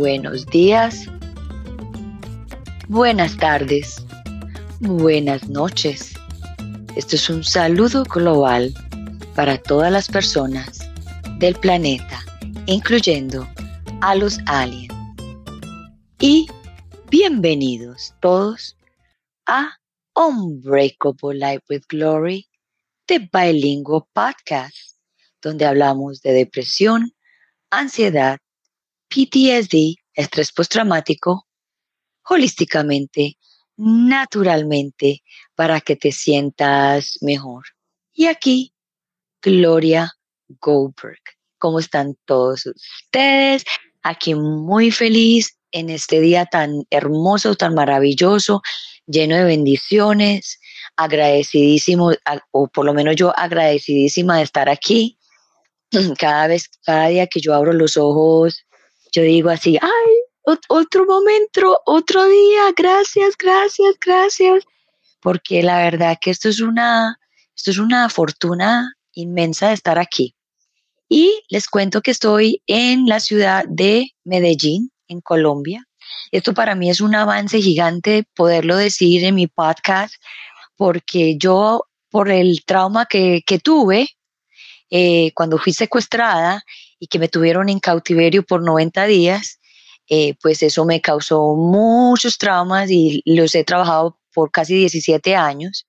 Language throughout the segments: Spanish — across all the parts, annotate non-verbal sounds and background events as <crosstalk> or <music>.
buenos días, buenas tardes, buenas noches. Esto es un saludo global para todas las personas del planeta, incluyendo a los aliens. Y bienvenidos todos a Unbreakable Life with Glory, de Bilingual Podcast, donde hablamos de depresión, ansiedad, PTSD, estrés postraumático, holísticamente, naturalmente, para que te sientas mejor. Y aquí, Gloria Goldberg. ¿Cómo están todos ustedes? Aquí muy feliz en este día tan hermoso, tan maravilloso, lleno de bendiciones, agradecidísimo, o por lo menos yo agradecidísima de estar aquí. <clears throat> Cada vez, cada día que yo abro los ojos, yo digo así, ay, otro momento, otro día, gracias, gracias, gracias, porque la verdad que esto es una, esto es una fortuna inmensa de estar aquí. Y les cuento que estoy en la ciudad de Medellín, en Colombia. Esto para mí es un avance gigante poderlo decir en mi podcast, porque yo, por el trauma que, que tuve eh, cuando fui secuestrada y que me tuvieron en cautiverio por 90 días, eh, pues eso me causó muchos traumas y los he trabajado por casi 17 años.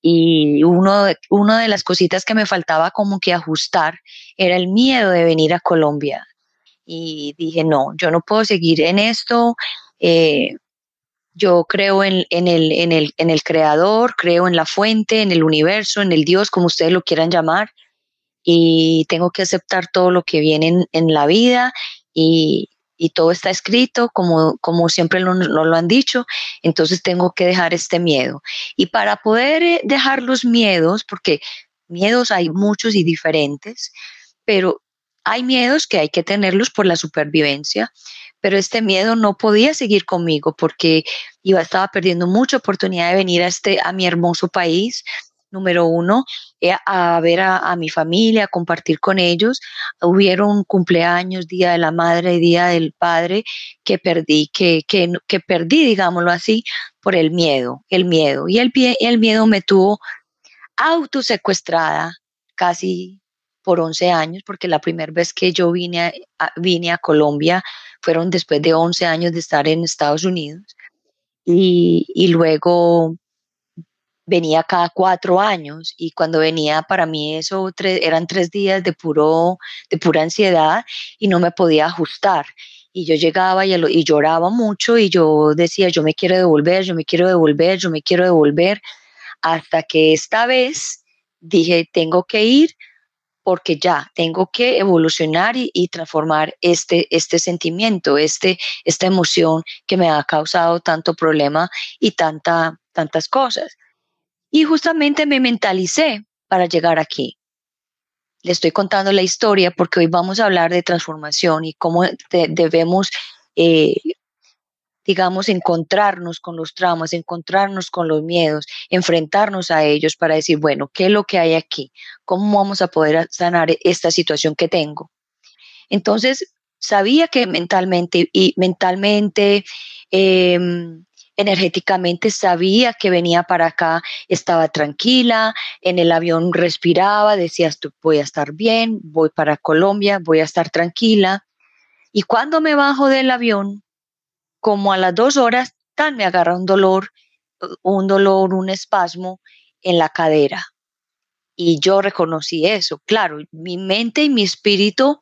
Y uno, una de las cositas que me faltaba como que ajustar era el miedo de venir a Colombia. Y dije, no, yo no puedo seguir en esto. Eh, yo creo en, en, el, en, el, en el creador, creo en la fuente, en el universo, en el Dios, como ustedes lo quieran llamar y tengo que aceptar todo lo que viene en, la vida y, todo está escrito como, como siempre nos lo, han dicho, entonces tengo que dejar este miedo. Y para poder eh, dejar los miedos, porque miedos hay muchos y diferentes, pero hay miedos que hay que tenerlos por la supervivencia, pero este miedo no podía seguir conmigo porque iba, estaba perdiendo mucha oportunidad de venir a, este, a mi hermoso país, número uno, eh, a ver a, mi familia, a compartir con ellos. Hubieron cumpleaños, Día de la Madre, Día del Padre, que perdí, que, que, que perdí, digámoslo así, por el miedo, el miedo. Y el, el miedo me tuvo autosecuestrada casi por 11 años, porque la primera vez que yo vine a, vine a Colombia fueron después de 11 años de estar en Estados Unidos. Y, y luego venía cada cuatro años y cuando venía para mí eso eran tres días de, puro, de pura ansiedad y no me podía ajustar. Y yo llegaba y, y lloraba mucho y yo decía, yo me quiero devolver, yo me quiero devolver, yo me quiero devolver, hasta que esta vez dije, tengo que ir porque ya tengo que evolucionar y, transformar este, este sentimiento, este, esta emoción que me ha causado tanto problema y tanta, tantas cosas. Y justamente me mentalicé para llegar aquí. Le estoy contando la historia porque hoy vamos a hablar de transformación y cómo debemos, eh, digamos, encontrarnos con los traumas, encontrarnos con los miedos, enfrentarnos a ellos para decir, bueno, ¿qué es lo que hay aquí? ¿Cómo vamos a poder sanar esta situación que tengo? Entonces, sabía que mentalmente y mentalmente em, energéticamente sabía que venía para acá, estaba tranquila, en el avión respiraba, decía, voy a estar bien, voy para Colombia, voy a estar tranquila. Y cuando me bajo del avión, como a las dos horas, tan me agarra un dolor, un dolor, un espasmo en la cadera. Y yo reconocí eso. Claro, mi mente y mi espíritu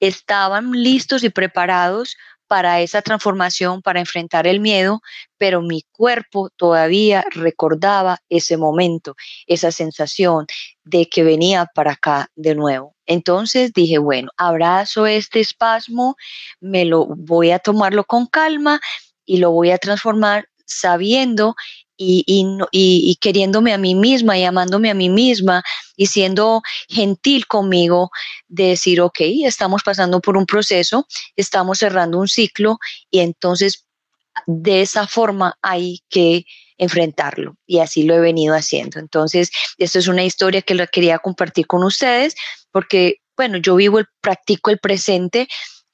estaban listos y preparados para esa transformación, para enfrentar el miedo, pero mi cuerpo todavía recordaba ese momento, esa sensación de que venía para acá de nuevo. Entonces dije, bueno, abrazo este espasmo, me lo voy a tomarlo con calma y lo voy a transformar sabiendo y, y, queriéndome a mí misma y amándome a mí misma y siendo gentil conmigo, de decir, ok, estamos pasando por un proceso, estamos cerrando un ciclo y entonces de esa forma hay que enfrentarlo y así lo he venido haciendo. Entonces, esto es una historia que la quería compartir con ustedes porque, bueno, yo vivo, el, practico el presente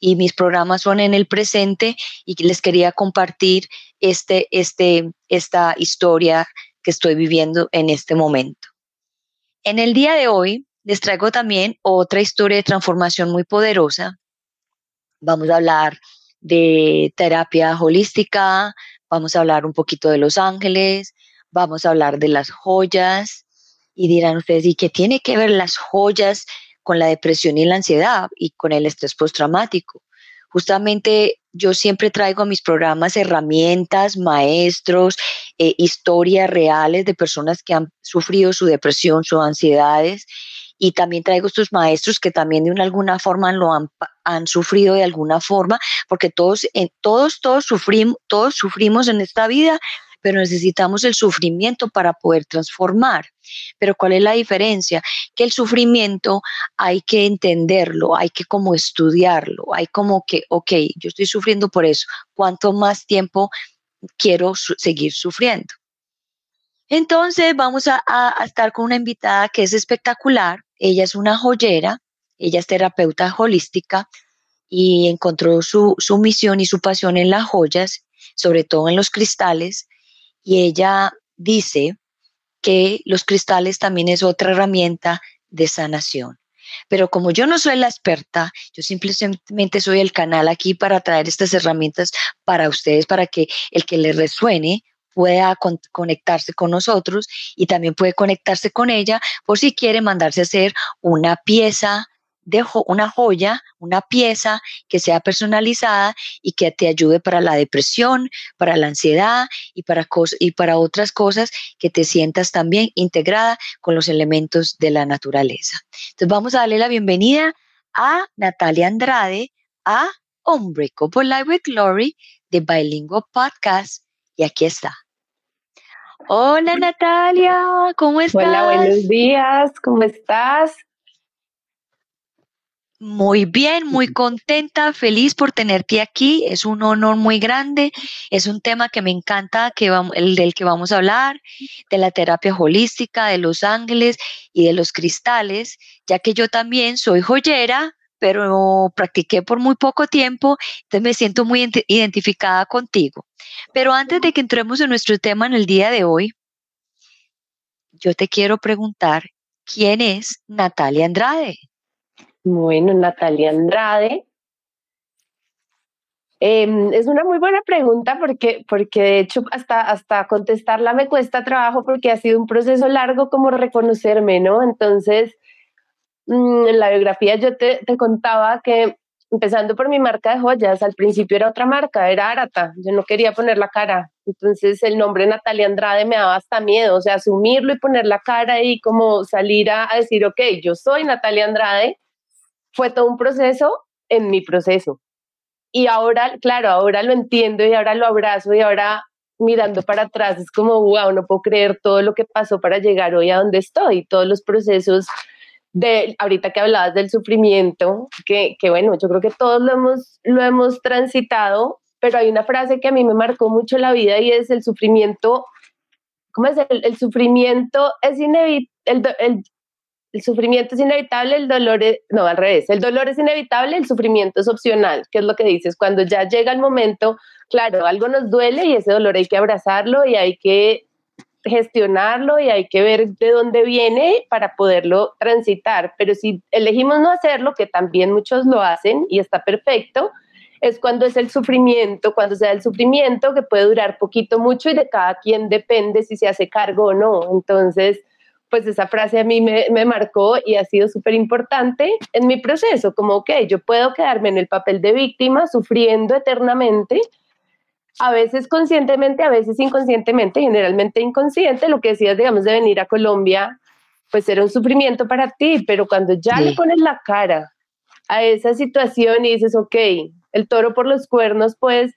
y mis programas son en el presente y les quería compartir este, este, esta historia que estoy viviendo en este momento. En el día de hoy les traigo también otra historia de transformación muy poderosa. Vamos a hablar de terapia holística, vamos a hablar un poquito de los ángeles, vamos a hablar de las joyas y dirán ustedes, ¿y qué tiene que ver las joyas con la depresión y la ansiedad y con el estrés postraumático? Justamente yo siempre traigo a mis programas herramientas, maestros, eh, historias reales de personas que han sufrido su depresión, sus ansiedades y también traigo estos maestros que también de una, alguna forma lo han, han sufrido de alguna forma, porque todos, todos, todos sufrimos, todos sufrimos en esta vida, pero necesitamos el sufrimiento para poder transformar. Pero ¿cuál es la diferencia? Que el sufrimiento hay que entenderlo, hay que como estudiarlo, hay como que, ok, yo estoy sufriendo por eso, ¿cuánto más tiempo quiero seguir sufriendo? Entonces vamos a, estar con una invitada que es espectacular. Ella es una joyera, ella es terapeuta holística y encontró su, su misión y su pasión en las joyas, sobre todo en los cristales. Y ella dice que los cristales también es otra herramienta de sanación. Pero como yo no soy la experta, yo simplemente soy el canal aquí para traer estas herramientas para ustedes, para que el que les resuene pueda conectarse con nosotros y también puede conectarse con ella por si quiere mandarse a hacer una pieza de una joya, una pieza que sea personalizada y que te ayude para la depresión, para la ansiedad y para, y para otras cosas que te sientas también integrada con los elementos de la naturaleza. Entonces vamos a darle la bienvenida a Natalia Andrade a Unbreakable Life with Glory de Bilingual Podcast y aquí está. Hola Natalia, ¿cómo estás? Hola, buenos días, ¿cómo estás? Muy bien, muy contenta, feliz por tenerte aquí. Es un honor muy grande. Es un tema que me encanta, que el del que vamos a hablar, de la terapia holística, de los ángeles y de los cristales, ya que yo también soy joyera, pero practiqué por muy poco tiempo, entonces me siento muy identificada contigo. Pero antes de que entremos en nuestro tema en el día de hoy, yo te quiero preguntar, ¿quién es Natalia Andrade? Bueno, Natalia Andrade. Em, es una muy buena pregunta porque, porque de hecho hasta, hasta contestarla me cuesta trabajo porque ha sido un proceso largo como reconocerme, ¿no? Entonces, mm, en la biografía yo te, contaba que empezando por mi marca de joyas, al principio era otra marca, era Arata, yo no quería poner la cara, entonces el nombre Natalia Andrade me daba hasta miedo, o sea, asumirlo y poner la cara y como salir a, decir, ok, yo soy Natalia Andrade, fue todo un proceso en mi proceso. Y ahora, claro, ahora lo entiendo y ahora lo abrazo y ahora mirando para atrás es como, wow, no puedo creer todo lo que pasó para llegar hoy a donde estoy, todos los procesos de, ahorita que hablabas del sufrimiento, que, que, bueno, yo creo que todos lo hemos, lo hemos transitado, pero hay una frase que a mí me marcó mucho la vida y es el sufrimiento, ¿cómo es? El, sufrimiento es inevitable, el, el, sufrimiento es inevitable, el dolor es, no, al revés, el dolor es inevitable, el sufrimiento es opcional, que es lo que dices, cuando ya llega el momento, claro, algo nos duele y ese dolor hay que abrazarlo y hay que gestionarlo y hay que ver de dónde viene para poderlo transitar. Pero si elegimos no hacerlo, que también muchos lo hacen y está perfecto, es cuando es el sufrimiento, cuando se da el sufrimiento que puede durar poquito, mucho y de cada quien depende si se hace cargo o no. Entonces, pues esa frase a mí me, me marcó y ha sido súper importante en mi proceso, como, que yo puedo quedarme en el papel de víctima sufriendo eternamente a veces conscientemente, a veces inconscientemente, generalmente inconsciente, lo que decías, digamos, de venir a Colombia, pues era un sufrimiento para ti, pero cuando ya le pones la cara a esa situación y dices, ok, el toro por los cuernos, pues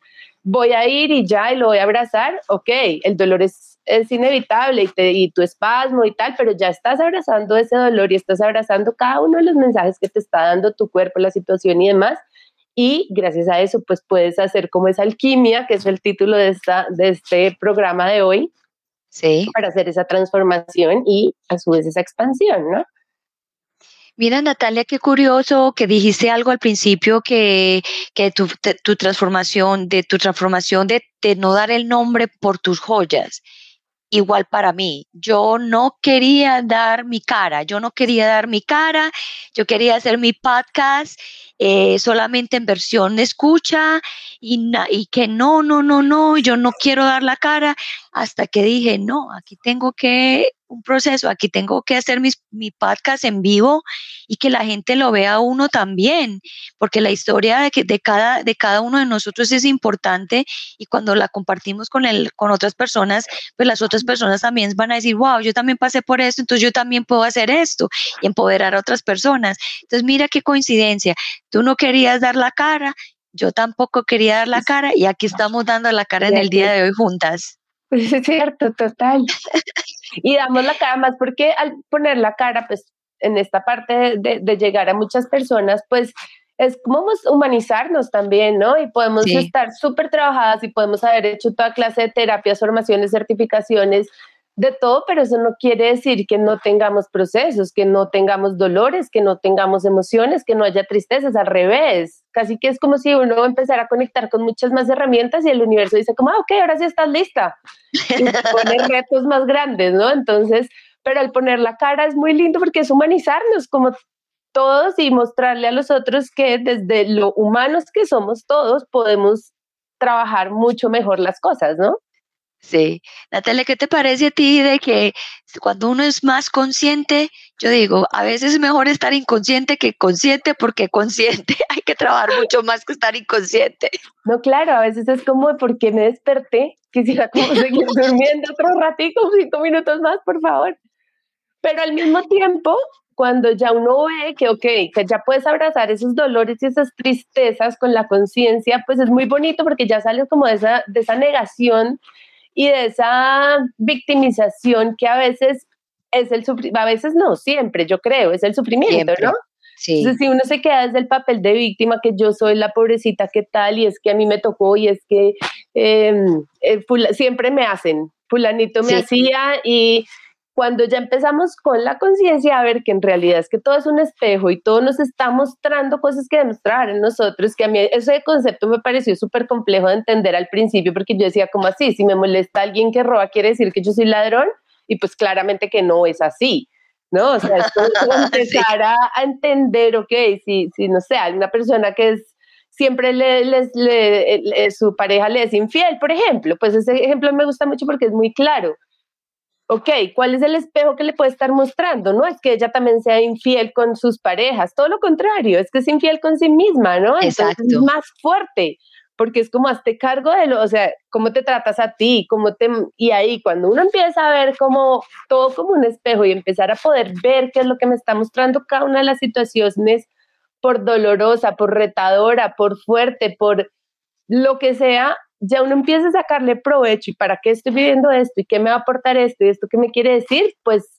voy a ir y ya, y lo voy a abrazar, ok, el dolor es, es inevitable y, te, y tu espasmo y tal, pero ya estás abrazando ese dolor y estás abrazando cada uno de los mensajes que te está dando tu cuerpo, la situación y demás, y gracias a eso pues puedes hacer como esa alquimia, que es el título de, esta, de este programa de hoy, sí. para hacer esa transformación y a su vez esa expansión, ¿no? Mira, Natalia, qué curioso que dijiste algo al principio que, que tu, tu transformación, de tu transformación de, de no dar el nombre por tus joyas igual para mí. Yo no quería dar mi cara, yo no quería dar mi cara, yo quería hacer mi podcast eh, solamente en versión escucha y, y que no, no, no, no, yo no quiero dar la cara hasta que dije, no, aquí tengo que un proceso, aquí tengo que hacer mis, mi podcast en vivo y que la gente lo vea uno también, porque la historia de, que, de, cada, de cada uno de nosotros es importante y cuando la compartimos con, el, con otras personas, pues las otras personas también van a decir, wow, yo también pasé por esto, entonces yo también puedo hacer esto y empoderar a otras personas. Entonces mira qué coincidencia, tú no querías dar la cara, yo tampoco quería dar la cara y aquí estamos dando la cara en el día de hoy juntas. Pues es cierto, total. y damos la cara más porque al poner la cara, pues en esta parte de, llegar a muchas personas, pues es como humanizarnos también, ¿no? Y podemos estar súper trabajadas y podemos haber hecho toda clase de terapias, formaciones, certificaciones, de todo, pero eso no quiere decir que no tengamos procesos, que no tengamos dolores, que no tengamos emociones, que no haya tristezas, al revés. Casi que es como si uno empezara a conectar con muchas más herramientas y el universo dice como, ah, ok, ahora sí estás lista. Y pone <laughs> retos más grandes, ¿no? Entonces, pero al poner la cara es muy lindo porque es humanizarnos como todos y mostrarle a los otros que desde lo humanos que somos todos podemos trabajar mucho mejor las cosas, ¿no? Sí. Natalia, ¿qué te parece a ti de que cuando uno es más consciente, yo digo, a veces es mejor estar inconsciente que consciente porque consciente <laughs> hay que trabajar mucho más que estar inconsciente? No, claro, a veces es como porque me desperté, quisiera como <laughs> seguir durmiendo otro ratito, <laughs> cinco minutos más, por favor. Pero al mismo tiempo, cuando ya uno ve que, ok, que ya puedes abrazar esos dolores y esas tristezas con la conciencia, pues es muy bonito porque ya sales como de esa, de esa negación y de esa victimización que a veces es el sufrimiento, a veces no, siempre, yo creo, es el sufrimiento, ¿no? Sí. Entonces, si uno se queda desde el papel de víctima, que yo soy la pobrecita, ¿qué tal? Y es que a mí me tocó, y es que em, eh, siempre me hacen, fulanito me hacía, y cuando ya empezamos con la conciencia a ver que en realidad es que todo es un espejo y todo nos está mostrando cosas que demostrar en nosotros, que a mí ese concepto me pareció súper complejo de entender al principio, porque yo decía, como así? Si me molesta alguien que roba, ¿quiere decir que yo soy ladrón? Y pues claramente que no es así. ¿no? O sea, es <laughs> empezar a, entender, ok, si, si no sé, alguna persona que es siempre le, le, su pareja le es infiel, por ejemplo, pues ese ejemplo me gusta mucho porque es muy claro ok, ¿cuál es el espejo que le puede estar mostrando? No es que ella también sea infiel con sus parejas, todo lo contrario, es que es infiel con sí misma, ¿no? Exacto. es más fuerte, porque es como hazte cargo de lo, o sea, cómo te tratas a ti, cómo te, y ahí cuando uno empieza a ver como todo como un espejo y empezar a poder ver qué es lo que me está mostrando cada una de las situaciones, por dolorosa, por retadora, por fuerte, por lo que sea, ya uno empieza a sacarle provecho y para qué estoy viviendo esto y qué me va a aportar esto y esto qué me quiere decir, pues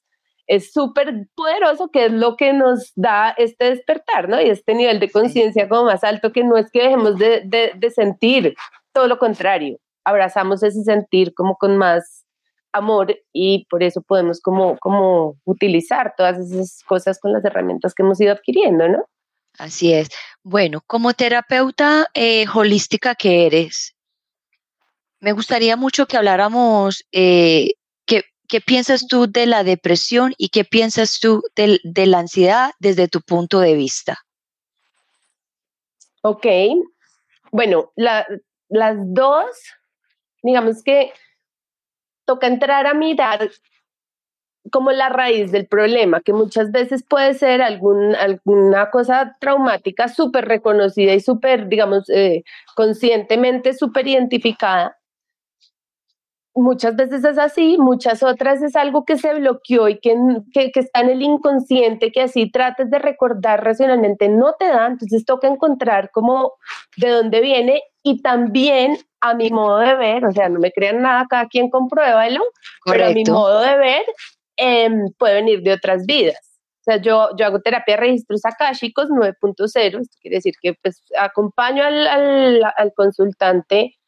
es súper poderoso, que es lo que nos da este despertar, ¿no? Y este nivel de conciencia como más alto, que no es que dejemos de, de, sentir, todo lo contrario, abrazamos ese sentir como con más amor y por eso podemos como, como utilizar todas esas cosas con las herramientas que hemos ido adquiriendo, ¿no? Así es. Bueno, como terapeuta eh, holística que eres, me gustaría mucho que habláramos, eh, qué, piensas tú de la depresión y qué piensas tú de, la ansiedad desde tu punto de vista. Ok, bueno, las dos, digamos que toca entrar a mirar como la raíz del problema, que muchas veces puede ser alguna cosa traumática súper reconocida y súper, digamos, eh, conscientemente súper identificada, muchas veces es así, muchas otras es algo que se bloqueó y que, que, está en el inconsciente, que así trates de recordar racionalmente, no te da, entonces toca encontrar como de dónde viene y también a mi modo de ver, o sea, no me crean nada, cada quien compruébalo, pero a mi modo de ver em, puede venir de otras vidas. O sea, yo, yo hago terapia de registros chicos 9.0, esto quiere decir que pues acompaño al, al, al consultante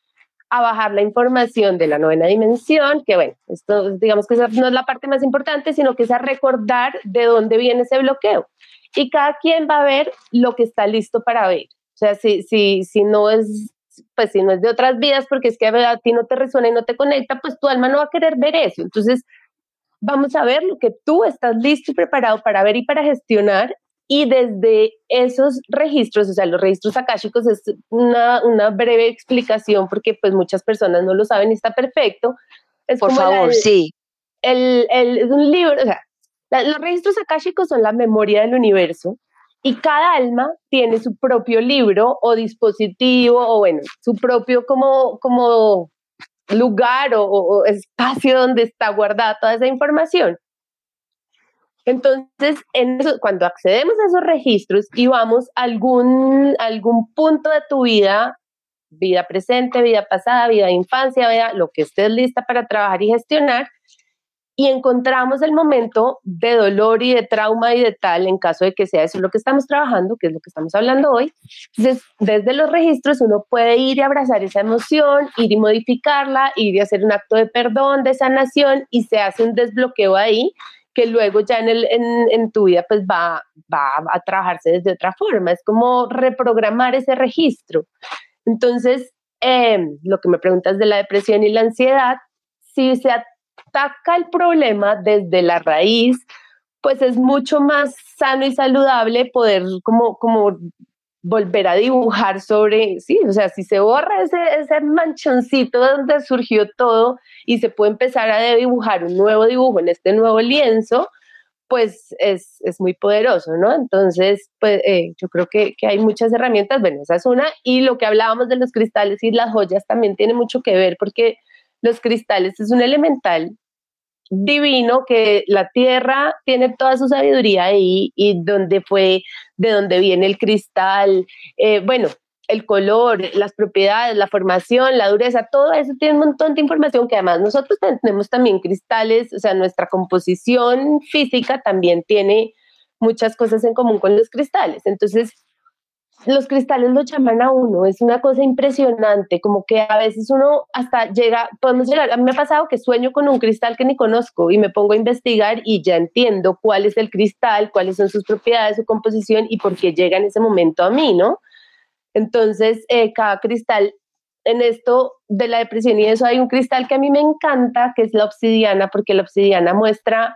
a bajar la información de la novena dimensión, que bueno, esto digamos que no es la parte más importante, sino que es a recordar de dónde viene ese bloqueo. y cada quien va a ver lo que está listo para ver. O sea, si, si, si no es pues si no es de otras vidas, porque es que a ti no te resuena y no te conecta, pues tu alma no va a querer ver eso. Entonces, vamos a ver lo que tú estás listo y preparado para ver y para gestionar. Y desde esos registros, o sea, los registros akáshicos es una, una breve explicación porque pues muchas personas no lo saben y está perfecto. Es Por favor, sí. El, el, un libro, o sea, los registros akáshicos son la memoria del universo y cada alma tiene su propio libro o dispositivo o bueno, su propio como, como lugar o, espacio donde está guardada toda esa información. Entonces, en cuando accedemos a esos registros y vamos a algún, algún punto de tu vida, vida presente, vida pasada, vida de infancia, lo que estés lista para trabajar y gestionar, y encontramos el momento de dolor y de trauma y de tal, en caso de que sea eso lo que estamos trabajando, que es lo que estamos hablando hoy, desde los registros uno puede ir y abrazar esa emoción, ir y modificarla, ir y hacer un acto de perdón, de sanación y se hace un desbloqueo ahí que luego ya en, el, en, tu vida pues va, va a trabajarse desde otra forma. Es como reprogramar ese registro. Entonces, em, lo que me preguntas de la depresión y la ansiedad, si se ataca el problema desde la raíz, pues es mucho más sano y saludable poder como, como volver a dibujar sobre, sí, o sea, si se borra ese, ese manchoncito donde surgió todo y se puede empezar a dibujar un nuevo dibujo en este nuevo lienzo, pues es, es muy poderoso, ¿no? Entonces, pues eh, yo creo que, que, hay muchas herramientas, bueno, esa es una, y lo que hablábamos de los cristales y las joyas también tiene mucho que ver porque los cristales es un elemental divino que la tierra tiene toda su sabiduría ahí y donde fue, de donde viene el cristal, eh, bueno, el color, las propiedades, la formación, la dureza, todo eso tiene un montón de información que además nosotros tenemos también cristales, o sea, nuestra composición física también tiene muchas cosas en común con los cristales. Entonces, los cristales lo llaman a uno, es una cosa impresionante, como que a veces uno hasta llega, podemos llegar, a mí me ha pasado que sueño con un cristal que ni conozco y me pongo a investigar y ya entiendo cuál es el cristal, cuáles son sus propiedades, su composición y por qué llega en ese momento a mí, ¿no? Entonces, eh, cada cristal, en esto de la depresión y eso, hay un cristal que a mí me encanta, que es la obsidiana, porque la obsidiana muestra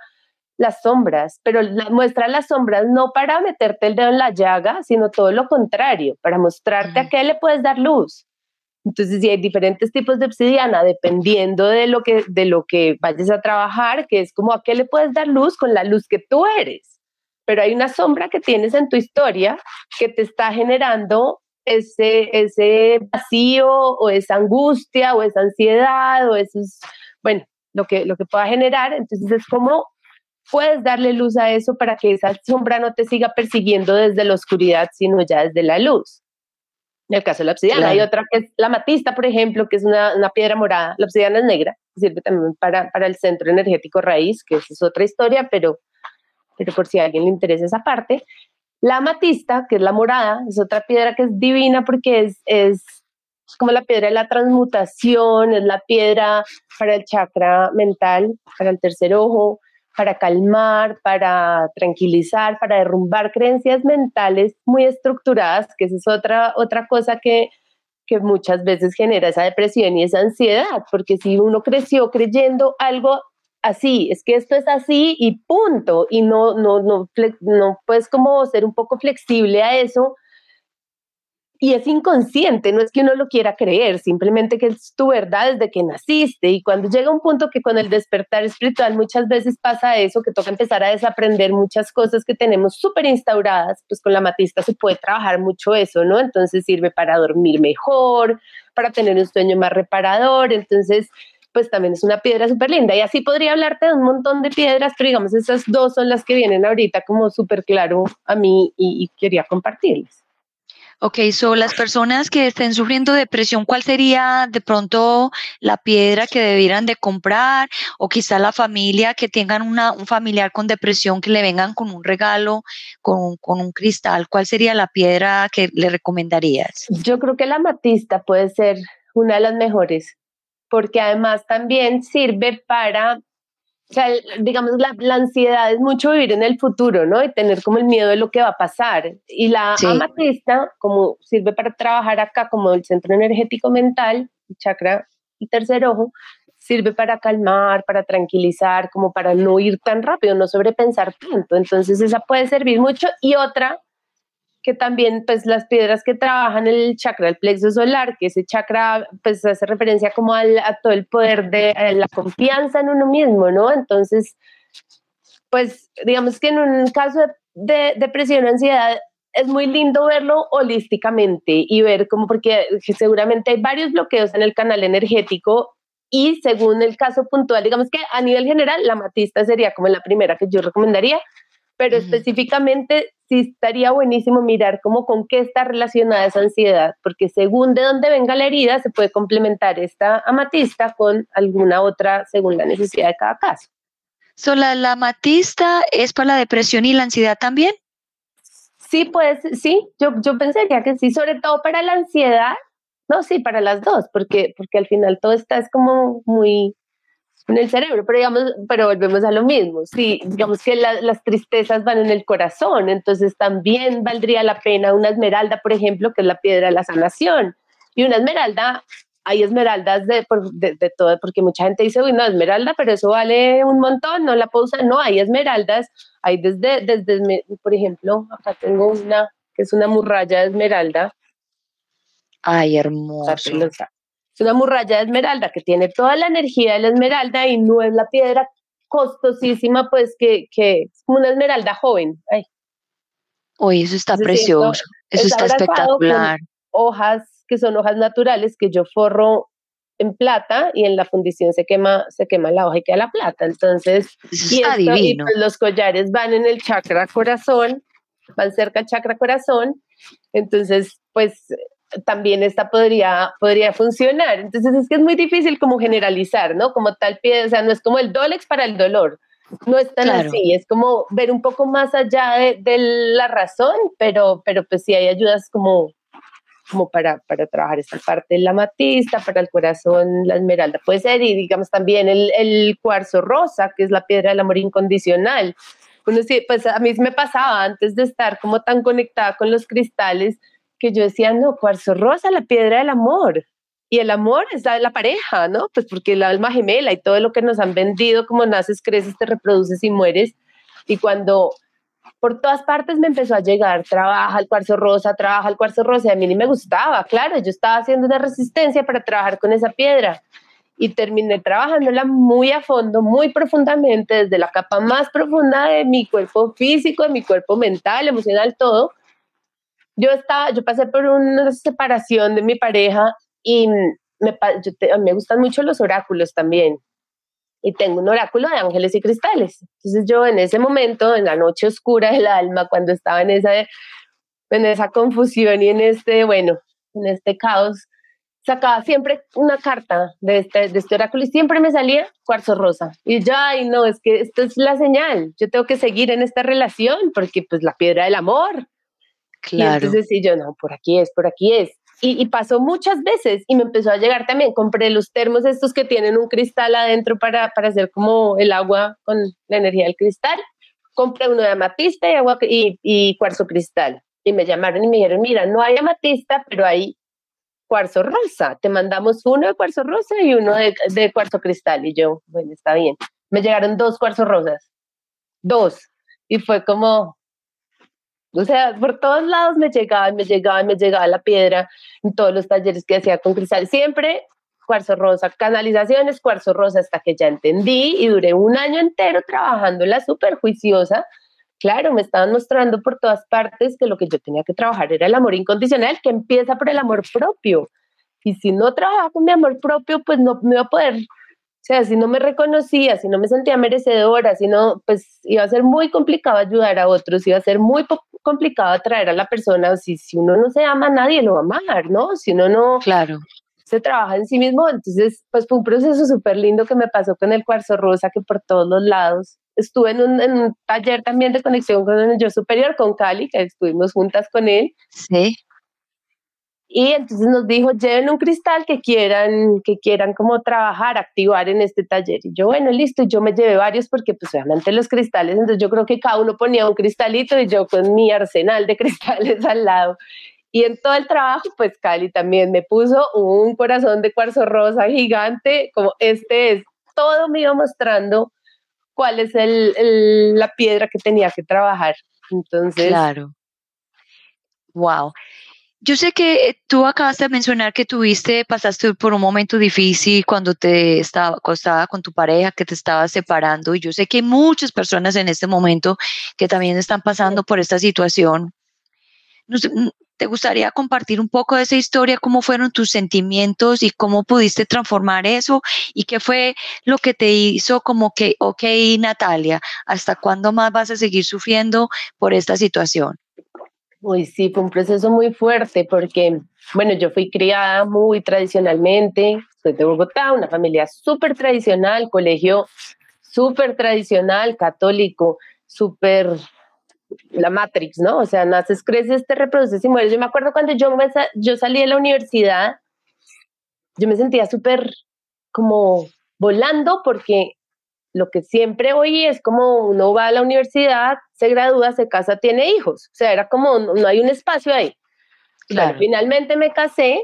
las sombras, pero muestra las sombras no para meterte el dedo en la llaga, sino todo lo contrario, para mostrarte a qué le puedes dar luz. Entonces, si hay diferentes tipos de obsidiana, dependiendo de lo que de lo que vayas a trabajar, que es como a qué le puedes dar luz con la luz que tú eres. Pero hay una sombra que tienes en tu historia que te está generando ese, ese vacío o esa angustia o esa ansiedad o eso es, bueno, lo que, lo que pueda generar. Entonces es como puedes darle luz a eso para que esa sombra no te siga persiguiendo desde la oscuridad, sino ya desde la luz. En el caso de la obsidiana, hay otra que es la matista, por ejemplo, que es una, una piedra morada. La obsidiana es negra, sirve también para, para, el centro energético raíz, que es otra historia, pero, pero por si a alguien le interesa esa parte. La amatista, que es la morada, es otra piedra que es divina porque es, es como la piedra de la transmutación, es la piedra para el chakra mental, para el tercer ojo, para calmar, para tranquilizar, para derrumbar creencias mentales muy estructuradas, que esa es otra, otra cosa que, que muchas veces genera esa depresión y esa ansiedad, porque si uno creció creyendo algo así, es que esto es así y punto, y no, no, no, no puedes como ser un poco flexible a eso, y es inconsciente, no es que uno lo quiera creer, simplemente que es tu verdad desde que naciste. Y cuando llega un punto que con el despertar espiritual muchas veces pasa eso, que toca empezar a desaprender muchas cosas que tenemos súper instauradas, pues con la matista se puede trabajar mucho eso, ¿no? Entonces sirve para dormir mejor, para tener un sueño más reparador. Entonces, pues también es una piedra súper linda. Y así podría hablarte de un montón de piedras, pero digamos, esas dos son las que vienen ahorita como súper claro a mí y, quería compartirles. Ok, so las personas que estén sufriendo depresión, ¿cuál sería de pronto la piedra que debieran de comprar? O quizá la familia que tengan una, un familiar con depresión que le vengan con un regalo, con, con un cristal, ¿cuál sería la piedra que le recomendarías? Yo creo que la matista puede ser una de las mejores, porque además también sirve para o sea, digamos, la, ansiedad es mucho vivir en el futuro, ¿no? Y tener como el miedo de lo que va a pasar. Y la amatista, como sirve para trabajar acá como el centro energético mental, chakra y tercer ojo, sirve para calmar, para tranquilizar, como para no ir tan rápido, no sobrepensar tanto. Entonces esa puede servir mucho. Y otra que también pues las piedras que trabajan el chakra, el plexo solar, que ese chakra pues hace referencia como al, a todo el poder de eh, la confianza en uno mismo, ¿no? Entonces, pues digamos que en un caso de, depresión o ansiedad es muy lindo verlo holísticamente y ver como porque seguramente hay varios bloqueos en el canal energético y según el caso puntual, digamos que a nivel general la matista sería como la primera que yo recomendaría, pero específicamente sí estaría buenísimo mirar cómo con qué está relacionada esa ansiedad, porque según de dónde venga la herida, se puede complementar esta amatista con alguna otra según la necesidad de cada caso. ¿Sola la, amatista es para la depresión y la ansiedad también? Sí, pues sí, yo, yo pensaría que sí, sobre todo para la ansiedad, no, sí, para las dos, porque, porque al final todo está es como muy en el cerebro, pero digamos, pero volvemos a lo mismo, sí, digamos que las tristezas van en el corazón, entonces también valdría la pena una esmeralda, por ejemplo, que es la piedra de la sanación, y una esmeralda, hay esmeraldas de, de, todo, porque mucha gente dice, uy, no, esmeralda, pero eso vale un montón, no la puedo usar, no, hay esmeraldas, hay desde, desde, por ejemplo, acá tengo una, que es una muralla de esmeralda. Ay, hermoso. Es una muralla de esmeralda que tiene toda la energía de la esmeralda y no es la piedra costosísima, pues que, que es como una esmeralda joven. Ay. Uy, eso está precioso, eso está, espectacular. Hojas que son hojas naturales que yo forro en plata y en la fundición se quema, se quema la hoja y queda la plata. Entonces, y, está divino. Pues los collares van en el chakra corazón, van cerca al chakra corazón. Entonces, pues también esta podría, podría funcionar. Entonces es que es muy difícil como generalizar, ¿no? Como tal pie, o sea, no es como el Dolex para el dolor, no es tan así, es como ver un poco más allá de, la razón, pero, pero pues sí hay ayudas como, como para, para trabajar esta parte, la matista, para el corazón, la esmeralda puede ser, y digamos también el, el cuarzo rosa, que es la piedra del amor incondicional. Bueno, sí, pues a mí me pasaba antes de estar como tan conectada con los cristales, que yo decía, no, cuarzo rosa, la piedra del amor. Y el amor es la, la pareja, ¿no? Pues porque el alma gemela y todo lo que nos han vendido, como naces, creces, te reproduces y mueres. Y cuando por todas partes me empezó a llegar, trabaja el cuarzo rosa, trabaja el cuarzo rosa, a mí ni me gustaba, claro, yo estaba haciendo una resistencia para trabajar con esa piedra y terminé trabajándola muy a fondo, muy profundamente, desde la capa más profunda de mi cuerpo físico, de mi cuerpo mental, emocional, todo, yo estaba, yo pasé por una separación de mi pareja y me, me gustan mucho los oráculos también. Y tengo un oráculo de ángeles y cristales. Entonces yo en ese momento, en la noche oscura del alma, cuando estaba en esa, en esa confusión y en este, bueno, en este caos, sacaba siempre una carta de este, de este oráculo y siempre me salía cuarzo rosa. Y yo, ay, no, es que esto es la señal. Yo tengo que seguir en esta relación porque pues la piedra del amor Claro. Y entonces sí, yo, no, por aquí es, por aquí es. Y, pasó muchas veces y me empezó a llegar también. Compré los termos estos que tienen un cristal adentro para, para hacer como el agua con la energía del cristal. Compré uno de amatista y, agua, y, y cuarzo cristal. Y me llamaron y me dijeron, mira, no hay amatista, pero hay cuarzo rosa. Te mandamos uno de cuarzo rosa y uno de, de cuarzo cristal. Y yo, bueno, está bien. Me llegaron dos cuarzos rosas. Dos. Y fue como, o sea, por todos lados me llegaba, me llegaba, me llegaba la piedra en todos los talleres que hacía con cristal. Siempre cuarzo rosa, canalizaciones, cuarzo rosa, hasta que ya entendí y duré un año entero trabajando la súper juiciosa. Claro, me estaban mostrando por todas partes que lo que yo tenía que trabajar era el amor incondicional, que empieza por el amor propio. Y si no trabajaba con mi amor propio, pues no me iba a poder o sea, si no me reconocía, si no me sentía merecedora, si no, pues iba a ser muy complicado ayudar a otros, iba a ser muy complicado atraer a la persona. Si, si uno no se ama, nadie lo va a amar, ¿no? Si uno no claro. se trabaja en sí mismo, entonces, pues fue un proceso súper lindo que me pasó con el cuarzo rosa, que por todos los lados. Estuve en un, en un taller también de conexión con el yo superior, con Cali, que estuvimos juntas con él. Sí Y entonces nos dijo, lleven un cristal que quieran, que quieran como trabajar, activar en este taller. Y yo, bueno, listo, yo me llevé varios porque pues obviamente los cristales, entonces yo creo que cada uno ponía un cristalito y yo con mi arsenal de <laughs> cristales al lado. Y en todo el trabajo, pues Cali también me puso un corazón de cuarzo rosa gigante, como este es, todo me iba mostrando cuál es el, la piedra que tenía que trabajar. Entonces... Claro. Wow. Yo sé que eh, tú acabas de mencionar que tuviste, pasaste por un momento difícil cuando te estaba acostada con tu pareja, que te estabas separando. Y yo sé que hay muchas personas en este momento que también están pasando por esta situación. Mm, ¿Te gustaría compartir un poco de esa historia? ¿Cómo fueron tus sentimientos y cómo pudiste transformar eso? ¿Y qué fue lo que te hizo como que, ok, Natalia, ¿hasta cuándo más vas a seguir sufriendo por esta situación? Uy, sí, fue un proceso muy fuerte porque, bueno, yo fui criada muy tradicionalmente, soy de Bogotá, una familia súper tradicional, colegio súper tradicional, católico, súper la Matrix, ¿no? O sea, naces, creces, te reproduces y mueres. Yo me acuerdo cuando yo, yo salí de la universidad, yo me sentía súper como volando porque lo que siempre oí es como uno va a la universidad, se gradúa, se casa, tiene hijos. O sea, era como, no, hay un espacio ahí. Claro. finalmente me casé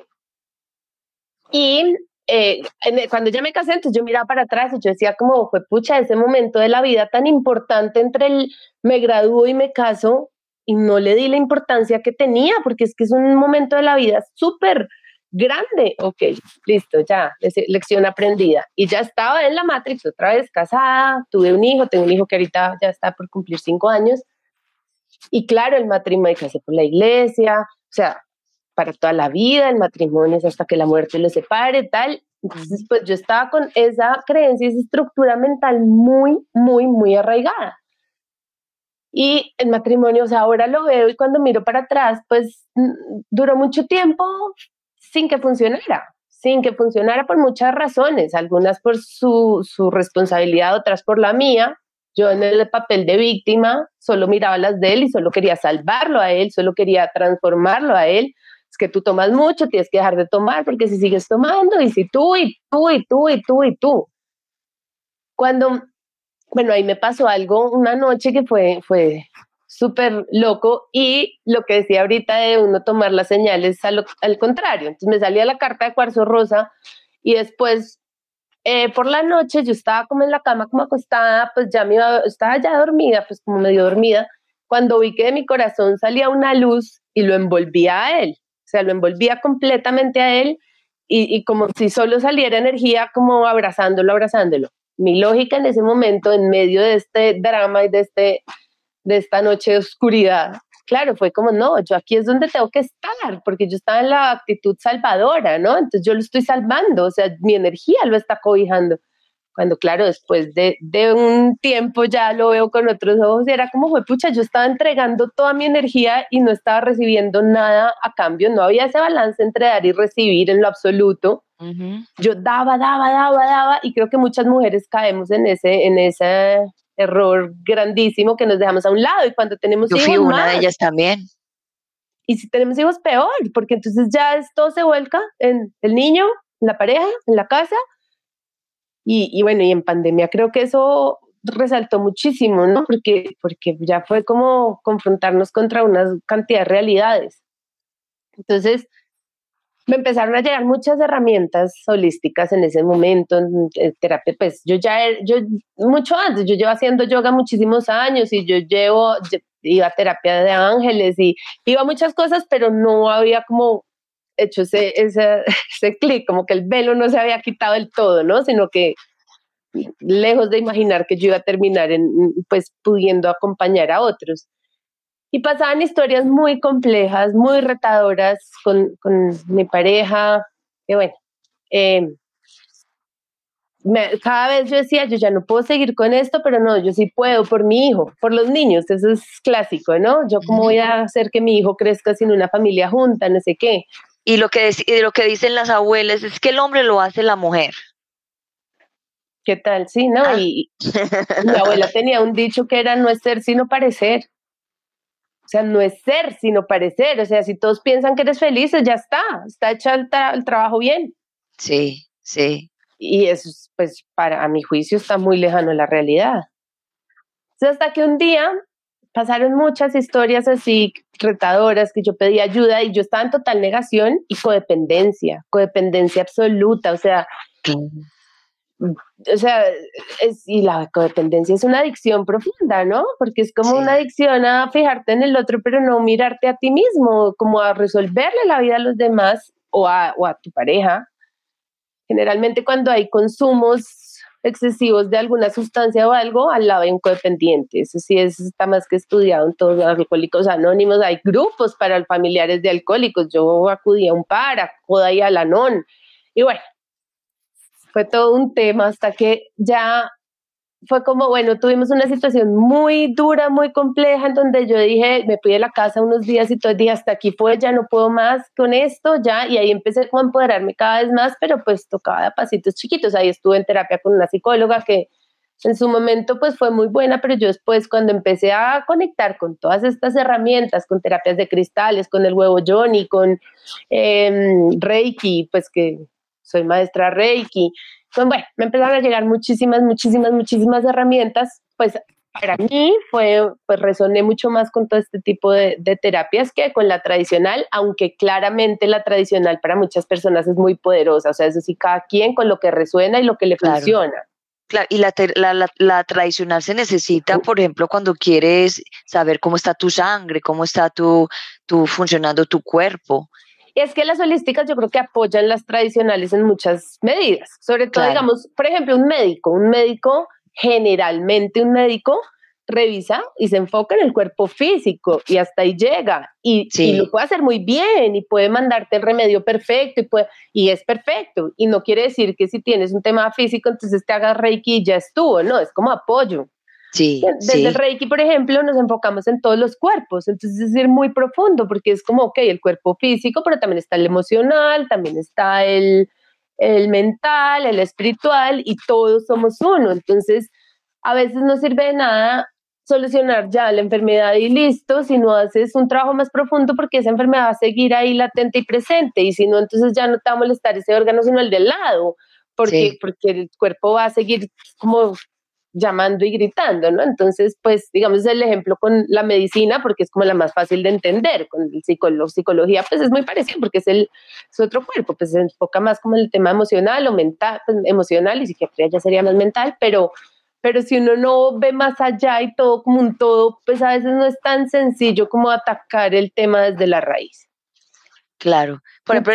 y eh, cuando ya me casé, entonces yo miraba para atrás y yo decía como, fue pucha, ese momento de la vida tan importante entre el me gradúo y me caso y no le di la importancia que tenía, porque es que es un momento de la vida súper grande. Ok, listo, ya, lección aprendida. Y ya estaba en la Matrix, otra vez casada, tuve un hijo, tengo un hijo que ahorita ya está por cumplir cinco años. Y claro, el matrimonio casé por la iglesia, o sea, para toda la vida, el matrimonio es hasta que la muerte lo separe, tal. Entonces, pues yo estaba con esa creencia, esa estructura mental muy, muy, muy arraigada. Y el matrimonio, o sea, ahora lo veo y cuando miro para atrás, pues duró mucho tiempo sin que funcionara, sin que funcionara por muchas razones, algunas por su, su responsabilidad, otras por la mía. Yo en el papel de víctima solo miraba las de él y solo quería salvarlo a él, solo quería transformarlo a él. Es que tú tomas mucho, tienes que dejar de tomar porque si sigues tomando y si tú y tú y tú y tú y tú. Cuando, bueno, ahí me pasó algo una noche que fue, fue súper loco y lo que decía ahorita de uno tomar las señales al, contrario. Entonces me salía la carta de cuarzo rosa y después eh, por la noche yo estaba como en la cama como acostada, pues ya me iba, estaba ya dormida, pues como medio dormida, cuando vi que de mi corazón salía una luz y lo envolvía a él, o sea, lo envolvía completamente a él y como si solo saliera energía como abrazándolo, abrazándolo. Mi lógica en ese momento, en medio de este drama y de este de esta noche de oscuridad, claro, fue como, no, yo aquí es donde tengo que estar, porque yo estaba en la actitud salvadora, ¿no? Entonces yo lo estoy salvando, o sea, mi energía lo está cobijando. Cuando, claro, después de, de un tiempo ya lo veo con otros ojos y era como, fue pucha, yo estaba entregando toda mi energía y no estaba recibiendo nada a cambio, no había ese balance entre dar y recibir en lo absoluto. Yo daba, daba, daba, daba, y creo que muchas mujeres caemos en ese, en ese error grandísimo que nos dejamos a un lado y cuando tenemos Yo fui una de ellas también. Y si tenemos hijos, peor, porque entonces ya esto se vuelca en el niño, en la pareja, en la casa. Y, y bueno, y en pandemia creo que eso resaltó muchísimo, ¿no? Porque, porque ya fue como confrontarnos contra una cantidad de realidades. Entonces, me empezaron a llegar muchas herramientas holísticas en ese momento, en, terapia, pues yo ya, yo mucho antes, yo llevo haciendo yoga muchísimos años y yo llevo, iba a terapia de ángeles y iba a muchas cosas, pero no había como hecho ese, ese, <laughs> ese clic, como que el velo no se había quitado del todo, ¿no? Sino que lejos de imaginar que yo iba a terminar en, pues pudiendo acompañar a otros. Y pasaban historias muy complejas, muy retadoras con, con mi pareja. Y bueno, em, cada vez yo decía, yo ya no puedo seguir con esto, pero no, yo sí puedo por mi hijo, por los niños, eso es clásico, ¿no? Yo cómo voy a hacer que mi hijo crezca sin una familia junta, no sé qué. Y lo que, y lo que dicen las abuelas es que el hombre lo hace la mujer. ¿Qué tal? Sí, ¿no? Ah. Y <laughs> mi abuela tenía un dicho que era no es ser sino parecer. Sea, no es ser, sino parecer. O sea, si todos piensan que eres feliz, ya está, está hecho el, el trabajo bien. Sí, sí. Y eso, pues, para a mi juicio está muy lejano de la realidad. Entonces, hasta que un día pasaron muchas historias así retadoras que yo pedí ayuda y yo estaba en total negación y codependencia, codependencia absoluta, o sea, o sea, es, y la codependencia es una adicción profunda, ¿no? Porque es como una adicción a fijarte en el otro, pero no mirarte a ti mismo, como a resolverle la vida a los demás o a, o a tu pareja. Generalmente cuando hay consumos excesivos de alguna sustancia o algo, al lado hay un codependiente. Eso sí es, está más que estudiado en todos los alcohólicos anónimos. Hay grupos para familiares de alcohólicos. Yo acudí a un para, Coda y Alanón. Y bueno, fue todo un tema hasta que ya fue como, bueno, tuvimos una situación muy dura, muy compleja, en donde yo dije, me fui de la casa unos días y todo el día hasta aquí pues ya no puedo más con esto, ya, y ahí empecé a empoderarme cada vez más, pero pues tocaba de pasitos chiquitos, ahí estuve en terapia con una psicóloga que en su momento pues fue muy buena, pero yo después cuando empecé a conectar con todas estas herramientas, con terapias de cristales, con el huevo Johnny, con em, Reiki, pues que soy maestra Reiki, pues bueno, me empezaron a llegar muchísimas, muchísimas, muchísimas herramientas, pues para mí fue, pues resoné mucho más con todo este tipo de, terapias que con la tradicional, aunque claramente la tradicional para muchas personas es muy poderosa, o sea, eso sí, cada quien con lo que resuena y lo que le funciona. Claro, y la, la, la, tradicional se necesita, por ejemplo, cuando quieres saber cómo está tu sangre, cómo está tu, tu funcionando tu cuerpo. Y es que las holísticas yo creo que apoyan las tradicionales en muchas medidas, sobre todo, digamos, por ejemplo, un médico, un médico, generalmente un médico revisa y se enfoca en el cuerpo físico y hasta ahí llega. Y, lo puede hacer muy bien y puede mandarte el remedio perfecto y, puede, y es perfecto. Y no quiere decir que si tienes un tema físico entonces te hagas reiki y ya estuvo, no, es como apoyo. Sí, Desde el Reiki, por ejemplo, nos enfocamos en todos los cuerpos, entonces es ir muy profundo porque es como, ok, el cuerpo físico, pero también está el emocional, también está el, el mental, el espiritual y todos somos uno. Entonces, a veces no sirve de nada solucionar ya la enfermedad y listo, si no haces un trabajo más profundo porque esa enfermedad va a seguir ahí latente y presente y si no, entonces ya no te va a molestar ese órgano sino el del lado, porque, porque el cuerpo va a seguir como llamando y gritando, ¿no? Entonces, pues, digamos, el ejemplo con la medicina, porque es como la más fácil de entender, con el psicología, pues es muy parecido, porque es, el, otro cuerpo, pues se enfoca más como en el tema emocional o mental, pues, emocional, y psiquiatría ya sería más mental, pero, pero si uno no ve más allá y todo como un todo, pues a veces no es tan sencillo como atacar el tema desde la raíz. Claro. Por ejemplo,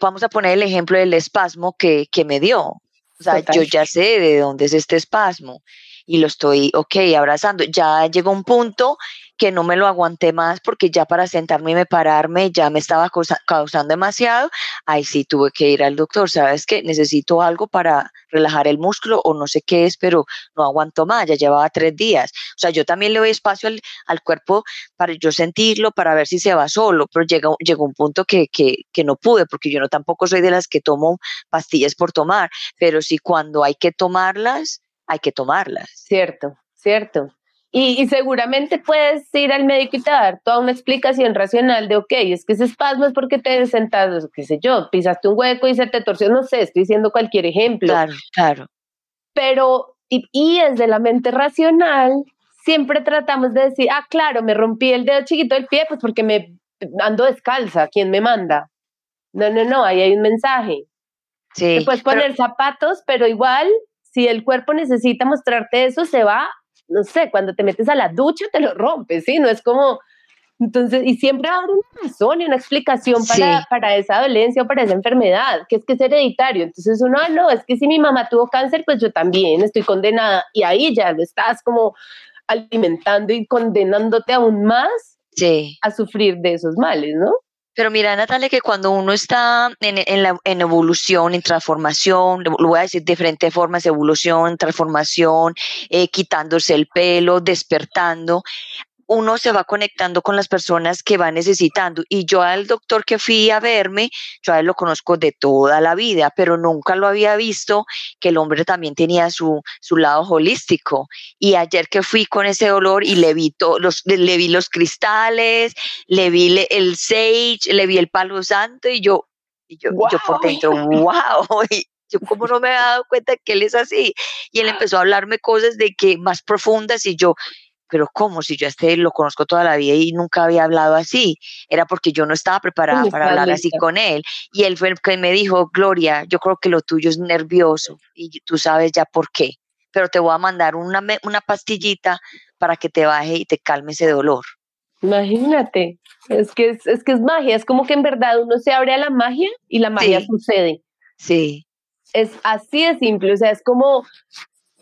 vamos a poner el ejemplo del espasmo que, que me dio. O sea, yo ya sé de dónde es este espasmo y lo estoy, ok, abrazando. Ya llegó un punto que no me lo aguanté más porque ya para sentarme y me pararme ya me estaba causando demasiado. Ahí sí tuve que ir al doctor, ¿sabes qué? Necesito algo para relajar el músculo o no sé qué es, pero no aguanto más, ya llevaba tres días. O sea, yo también le doy espacio al, cuerpo para yo sentirlo, para ver si se va solo, pero llegó, llegó un punto que, que, que no pude porque yo no tampoco soy de las que tomo pastillas por tomar, pero sí cuando hay que tomarlas, hay que tomarlas. Cierto, cierto. Y, seguramente puedes ir al médico y te dar toda una explicación racional de, ok, es que ese espasmo es porque te sentado, qué sé yo, pisaste un hueco y se te torció, no sé, estoy diciendo cualquier ejemplo. Claro, claro. Pero, y, y desde la mente racional, siempre tratamos de decir, ah, claro, me rompí el dedo chiquito del pie, pues porque me ando descalza, ¿quién me manda? No, no, no, ahí hay un mensaje. Sí. Te puedes poner zapatos, pero igual, si el cuerpo necesita mostrarte eso, se va no sé, cuando te metes a la ducha te lo rompes, ¿sí? No es como, entonces, y siempre va a haber una razón y una explicación para, para esa dolencia o para esa enfermedad, que es que es hereditario. Entonces uno, ah, no, es que si mi mamá tuvo cáncer, pues yo también estoy condenada. Y ahí ya lo estás como alimentando y condenándote aún más a sufrir de esos males, ¿no? Pero mira, Natalia, que cuando uno está en, en, la, en evolución, en transformación, lo voy a decir de diferentes formas, evolución, transformación, eh, quitándose el pelo, despertando, uno se va conectando con las personas que va necesitando. Y yo al doctor que fui a verme, yo a él lo conozco de toda la vida, pero nunca lo había visto que el hombre también tenía su, su lado holístico. Y ayer que fui con ese dolor y le vi, los, le vi los cristales, le vi el sage, le vi el palo santo y yo, y yo, yo por dentro, wow. <laughs> yo como no me había dado cuenta que él es así. Y él empezó a hablarme cosas de que más profundas y yo, pero ¿cómo? Si yo a este lo conozco toda la vida y nunca había hablado así, era porque yo no estaba preparada para hablar así con él. Y él fue el que me dijo, Gloria, yo creo que lo tuyo es nervioso y tú sabes ya por qué, pero te voy a mandar una, una pastillita para que te baje y te calme ese dolor. Imagínate, es que es, es que es magia, es como que en verdad uno se abre a la magia y la magia sucede. Sí. Es así de simple, o sea, es como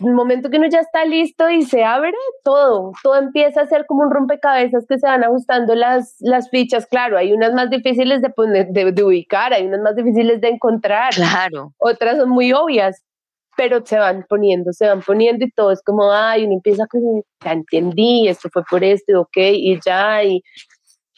el momento que uno ya está listo y se abre todo, todo empieza a ser como un rompecabezas que se van ajustando las, las fichas. Claro, hay unas más difíciles de, poner, de, ubicar, hay unas más difíciles de encontrar. Claro. Otras son muy obvias, pero se van poniendo, se van poniendo y todo es como, ay, uno empieza como, ya entendí, esto fue por esto, ok, y ya, y,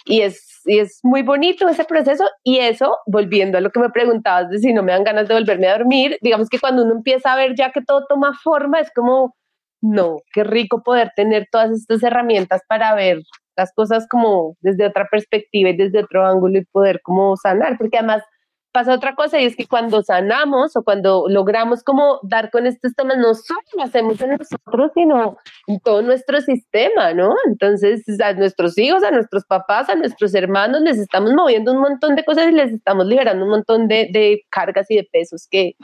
y es y es muy bonito ese proceso y eso, volviendo a lo que me preguntabas de si no me dan ganas de volverme a dormir, digamos que cuando uno empieza a ver ya que todo toma forma, es como, no, qué rico poder tener todas estas herramientas para ver las cosas como desde otra perspectiva y desde otro ángulo y poder como sanar, porque además pasa otra cosa y es que cuando sanamos o cuando logramos como dar con estos temas, no solo lo hacemos en nosotros, sino en todo nuestro sistema, ¿no? Entonces, a nuestros hijos, a nuestros papás, a nuestros hermanos, les estamos moviendo un montón de cosas y les estamos liberando un montón de, de cargas y de pesos que,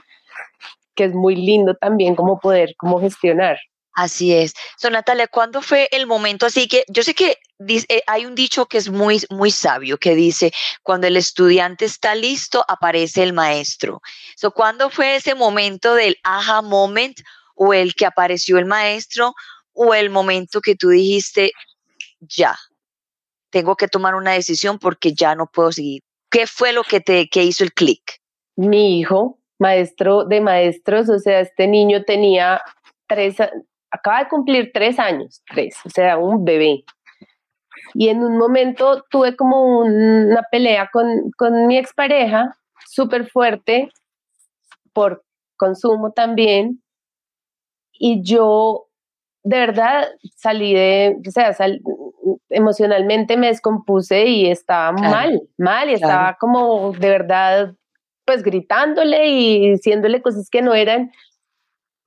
que es muy lindo también como poder, como gestionar. Así es. So, Natalia, ¿cuándo fue el momento así que yo sé que eh, hay un dicho que es muy, muy sabio que dice, cuando el estudiante está listo, aparece el maestro. So, ¿Cuándo fue ese momento del aha moment o el que apareció el maestro o el momento que tú dijiste, ya, tengo que tomar una decisión porque ya no puedo seguir? ¿Qué fue lo que te que hizo el clic? Mi hijo, maestro de maestros, o sea, este niño tenía tres, acaba de cumplir tres años, tres, o sea, un bebé. Y en un momento tuve como una pelea con, con mi expareja, súper fuerte, por consumo también. Y yo, de verdad, salí de, o sea, emocionalmente me descompuse y estaba mal, mal, y estaba como de verdad, pues gritándole y diciéndole cosas que no eran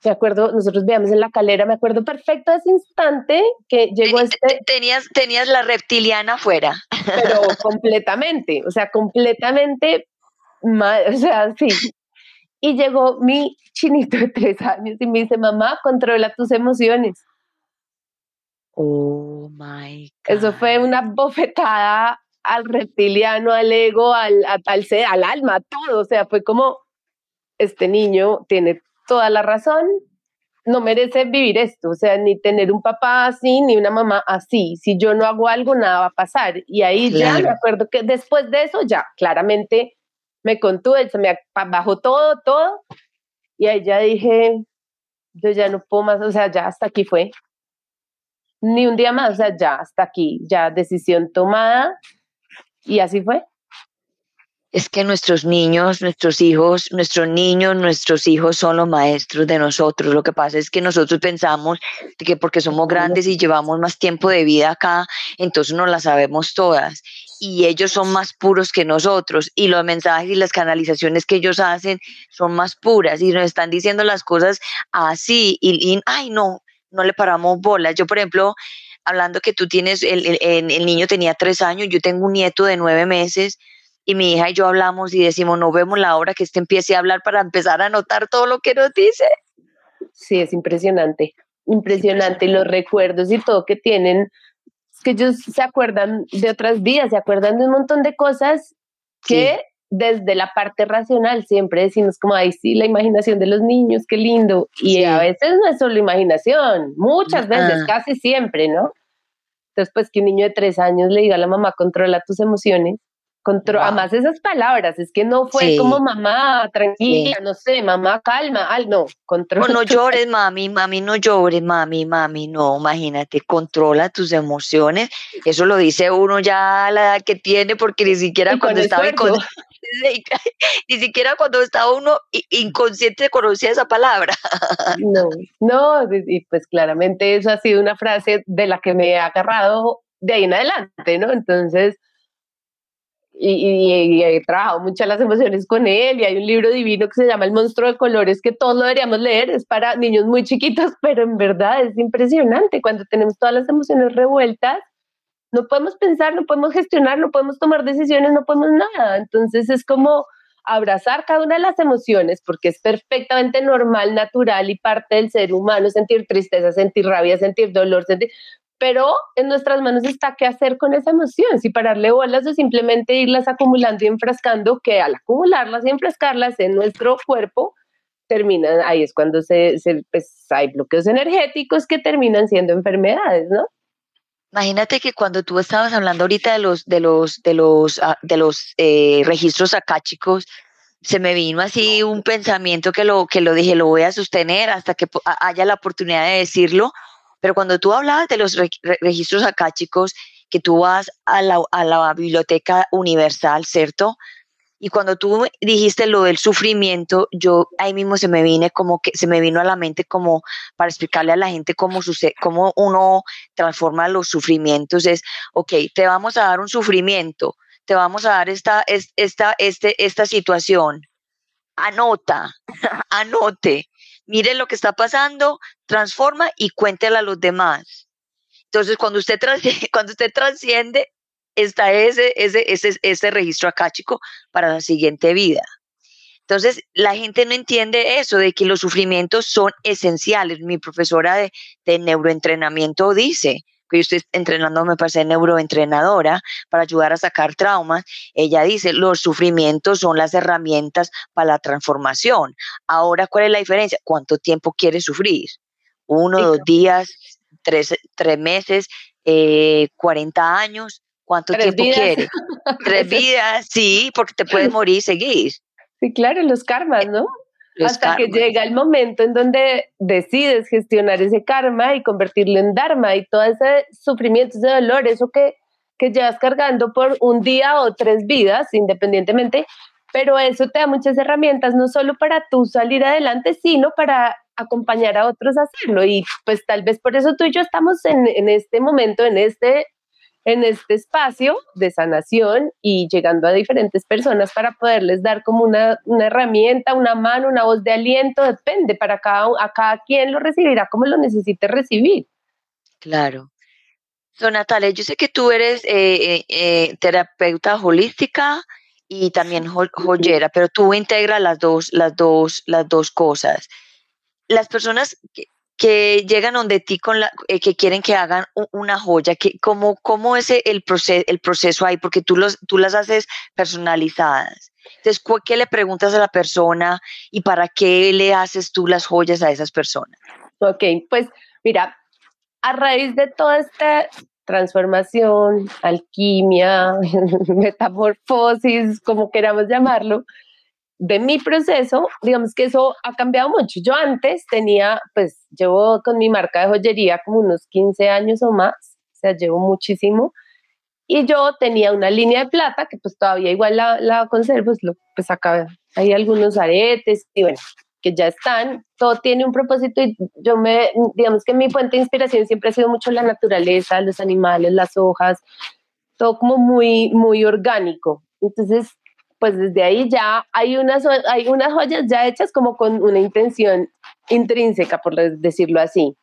me acuerdo, nosotros veíamos en la calera, me acuerdo perfecto ese instante que llegó este... Tenías, tenías la reptiliana afuera. Pero <laughs> completamente, o sea, completamente mal, o sea, sí. Y llegó mi chinito de tres años y me dice, mamá, controla tus emociones. Oh my God. Eso fue una bofetada al reptiliano, al ego, al, al, ser, al alma, todo. O sea, fue como, este niño tiene toda la razón, no merece vivir esto, o sea, ni tener un papá así, ni una mamá así. Si yo no hago algo, nada va a pasar. Y ahí ya me acuerdo que después de eso, ya claramente me contuve, se me bajó todo, todo. Y ahí ya dije, yo ya no puedo más, o sea, ya hasta aquí fue. Ni un día más, o sea, ya hasta aquí, ya decisión tomada. Y así fue es que nuestros niños, nuestros hijos, nuestros niños, nuestros hijos son los maestros de nosotros. Lo que pasa es que nosotros pensamos que porque somos grandes y llevamos más tiempo de vida acá, entonces no las sabemos todas. Y ellos son más puros que nosotros. Y los mensajes y las canalizaciones que ellos hacen son más puras. Y nos están diciendo las cosas así. Y, ay, no, no le paramos bolas. Yo, por ejemplo, hablando que tú tienes, el, el niño tenía tres años, yo tengo un nieto de nueve meses y mi hija y yo hablamos y decimos, no vemos la hora que este empiece a hablar para empezar a notar todo lo que nos dice. Sí, es impresionante, impresionante los recuerdos y todo que tienen, que ellos se acuerdan de otras vidas, se acuerdan de un montón de cosas que desde la parte racional siempre decimos como, ay, sí, la imaginación de los niños, qué lindo. Y a veces no es solo imaginación, muchas veces, casi siempre, ¿no? Entonces, pues que un niño de tres años le diga a la mamá, controla tus emociones, Control, Además esas palabras, es que no fue como mamá, tranquila, no sé, mamá, calma, al no, controla. No, no llores, mami, mami, no llores, mami, mami, no, imagínate, controla tus emociones. Eso lo dice uno ya a la edad que tiene, porque ni siquiera cuando estaba <laughs> ni siquiera cuando estaba uno inconsciente conocía esa palabra. <laughs> No, no, y pues claramente eso ha sido una frase de la que me he agarrado de ahí en adelante, ¿no? Entonces, y, he trabajado muchas las emociones con él y hay un libro divino que se llama El monstruo de colores que todos lo deberíamos leer, es para niños muy chiquitos, <laughs> pero en verdad es impresionante cuando tenemos todas las emociones revueltas, no podemos pensar, no podemos gestionar, no podemos tomar decisiones, no podemos nada, entonces es como abrazar cada una de las emociones porque es perfectamente normal, natural y parte del ser humano sentir tristeza, sentir rabia, sentir dolor, sentir, pero en nuestras manos está qué hacer con esa emoción, si pararle bolas o simplemente irlas acumulando y enfrascando, que al acumularlas y enfrascarlas en nuestro cuerpo, terminan, ahí es cuando se, se pues, hay bloqueos energéticos que terminan siendo enfermedades, ¿no? Imagínate que cuando tú estabas hablando ahorita de los, de los, de los, ah, de los eh, registros acáchicos, se me vino así un pensamiento que lo, que lo dije, lo voy a sostener hasta que haya la oportunidad de decirlo, pero cuando tú hablabas de los registros acáchicos, que tú vas a la, a la biblioteca universal, ¿cierto? Y cuando tú dijiste lo del sufrimiento, yo ahí mismo se me vine como que se me vino a la mente como para explicarle a la gente cómo sucede, cómo uno transforma los sufrimientos. Es, ok, te vamos a dar un sufrimiento, te vamos a dar esta, esta, este, esta situación. Anota, <laughs> anote mire lo que está pasando, transforma y cuéntela a los demás. Entonces, cuando usted, <laughs> cuando usted trasciende, está ese, ese, ese, ese registro acáchico para la siguiente vida. Entonces, la gente no entiende eso, de que los sufrimientos son esenciales. Mi profesora de, de neuroentrenamiento dice, que yo estoy entrenando, me parece neuroentrenadora para ayudar a sacar traumas. Ella dice, los sufrimientos son las herramientas para la transformación. Ahora, ¿cuál es la diferencia? ¿Cuánto tiempo quieres sufrir? Uno, dos días, tres, tres meses, eh, 40 años. ¿Cuánto tiempo quieres? <laughs> Tres vidas, sí, porque te puedes morir y seguir. Sí, claro, los karmas, ¿no? Hasta que llega el momento en donde decides gestionar ese karma y convertirlo en dharma y todo ese sufrimiento, ese dolor, eso que, que llevas cargando por un día o tres vidas, independientemente, pero eso te da muchas herramientas, no solo para tú salir adelante, sino para acompañar a otros a hacerlo. Y pues tal vez por eso tú y yo estamos en, en este momento, en este en este espacio de sanación y llegando a diferentes personas para poderles dar como una, herramienta, una mano, una voz de aliento, depende, para cada, a cada quien lo recibirá como lo necesite recibir. Claro. So, Natalia, yo sé que tú eres eh, eh, eh, terapeuta holística y también joyera, pero tú integras las dos, las dos, las dos cosas. Las personas que, que llegan donde ti con la, eh, que quieren que hagan una joya, que, ¿cómo, cómo es el, proceso, el proceso ahí? Porque tú, los, tú las haces personalizadas. Entonces, ¿qué le preguntas a la persona y para qué le haces tú las joyas a esas personas? Ok, pues mira, a raíz de toda esta transformación, alquimia, <laughs> metamorfosis, como queramos llamarlo, de mi proceso, digamos que eso ha cambiado mucho. Yo antes tenía, pues llevo con mi marca de joyería como unos 15 años o más, o sea, llevo muchísimo. Y yo tenía una línea de plata que pues todavía igual la, la conservo, pues acá hay algunos aretes y bueno, que ya están, todo tiene un propósito y yo me, digamos que mi fuente de inspiración siempre ha sido mucho la naturaleza, los animales, las hojas, todo como muy, muy orgánico. Entonces, pues desde ahí ya hay unas, hay unas joyas ya hechas como con una intención intrínseca, por decirlo así.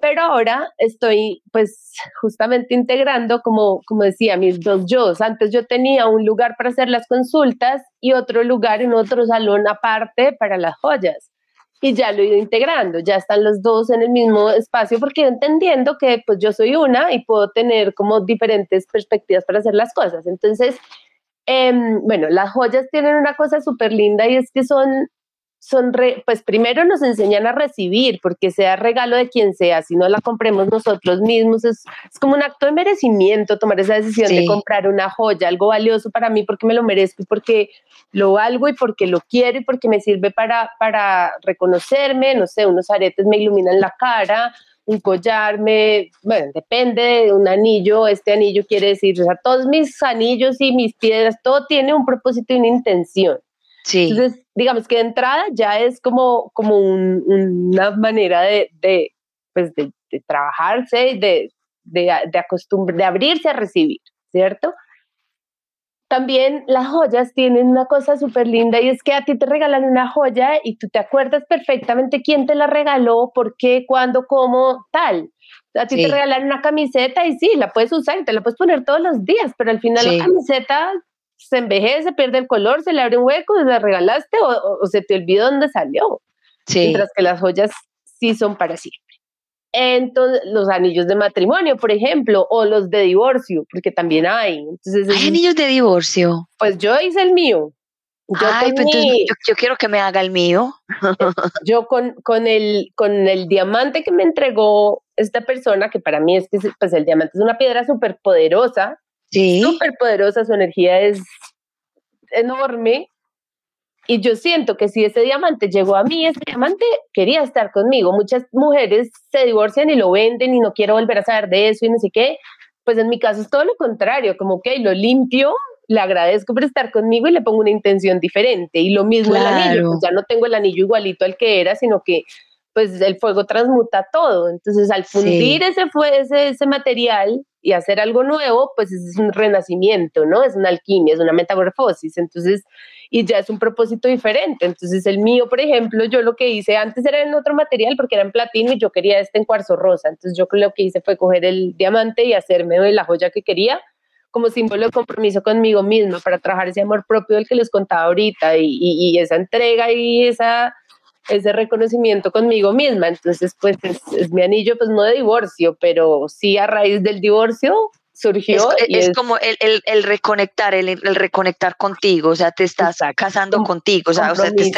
Pero ahora estoy pues justamente integrando, como, como decía, mis dos yo. Antes yo tenía un lugar para hacer las consultas y otro lugar en otro salón aparte para las joyas. Y ya lo he ido integrando, ya están los dos en el mismo espacio porque entendiendo que pues yo soy una y puedo tener como diferentes perspectivas para hacer las cosas. Entonces, Em, bueno, las joyas tienen una cosa súper linda y es que son, son, pues primero nos enseñan a recibir, porque sea regalo de quien sea, si no la compremos nosotros mismos, es, como un acto de merecimiento tomar esa decisión de comprar una joya, algo valioso para mí porque me lo merezco y porque lo valgo y porque lo quiero y porque me sirve para, para reconocerme, no sé, unos aretes me iluminan la cara, un collar me, bueno, depende de un anillo, este anillo quiere decir, o sea, todos mis anillos y mis piedras, todo tiene un propósito y una intención. Sí. Entonces, digamos que de entrada ya es como, como una manera de, de, pues de, de trabajarse, de, de, de, de abrirse a recibir, ¿cierto? También las joyas tienen una cosa súper linda y es que a ti te regalan una joya y tú te acuerdas perfectamente quién te la regaló, por qué, cuándo, cómo, tal. A ti te regalan una camiseta y sí, la puedes usar y te la puedes poner todos los días, pero al final la camiseta se envejece, pierde el color, se le abre un hueco, se la regalaste o, se te olvidó dónde salió. Mientras que las joyas sí son para siempre. Entonces, los anillos de matrimonio, por ejemplo, o los de divorcio, porque también hay. Entonces, ¿Hay anillos de divorcio? Pues yo hice el mío. Yo, Ay, pues yo, quiero que me haga el mío. <laughs> yo con, con, el, con el diamante que me entregó esta persona, que para mí es que pues el diamante es una piedra súper poderosa, Sí. Súper poderosa, su energía es enorme. Y yo siento que si ese diamante llegó a mí, ese diamante quería estar conmigo. Muchas mujeres se divorcian y lo venden y no quiero volver a saber de eso y no sé qué. Pues en mi caso es todo lo contrario, como que lo limpio, le agradezco por estar conmigo y le pongo una intención diferente. Y lo mismo el anillo, pues ya no tengo el anillo igualito al que era, sino que pues el fuego transmuta todo. Entonces al fundir ese, ese, ese material, y hacer algo nuevo, pues es un renacimiento, ¿no? Es una alquimia, es una metamorfosis, entonces, y ya es un propósito diferente. Entonces, el mío, por ejemplo, yo lo que hice antes era en otro material porque era en platino y yo quería este en cuarzo rosa. Entonces, yo lo que hice fue coger el diamante y hacerme la joya que quería como símbolo de compromiso conmigo misma para trabajar ese amor propio del que les contaba ahorita y, y esa entrega y esa ese reconocimiento conmigo misma. Entonces, pues es, mi anillo, pues no de divorcio, pero sí a raíz del divorcio surgió. Es, como el, el, reconectar, el, reconectar contigo, o sea, te estás casando contigo, o sea,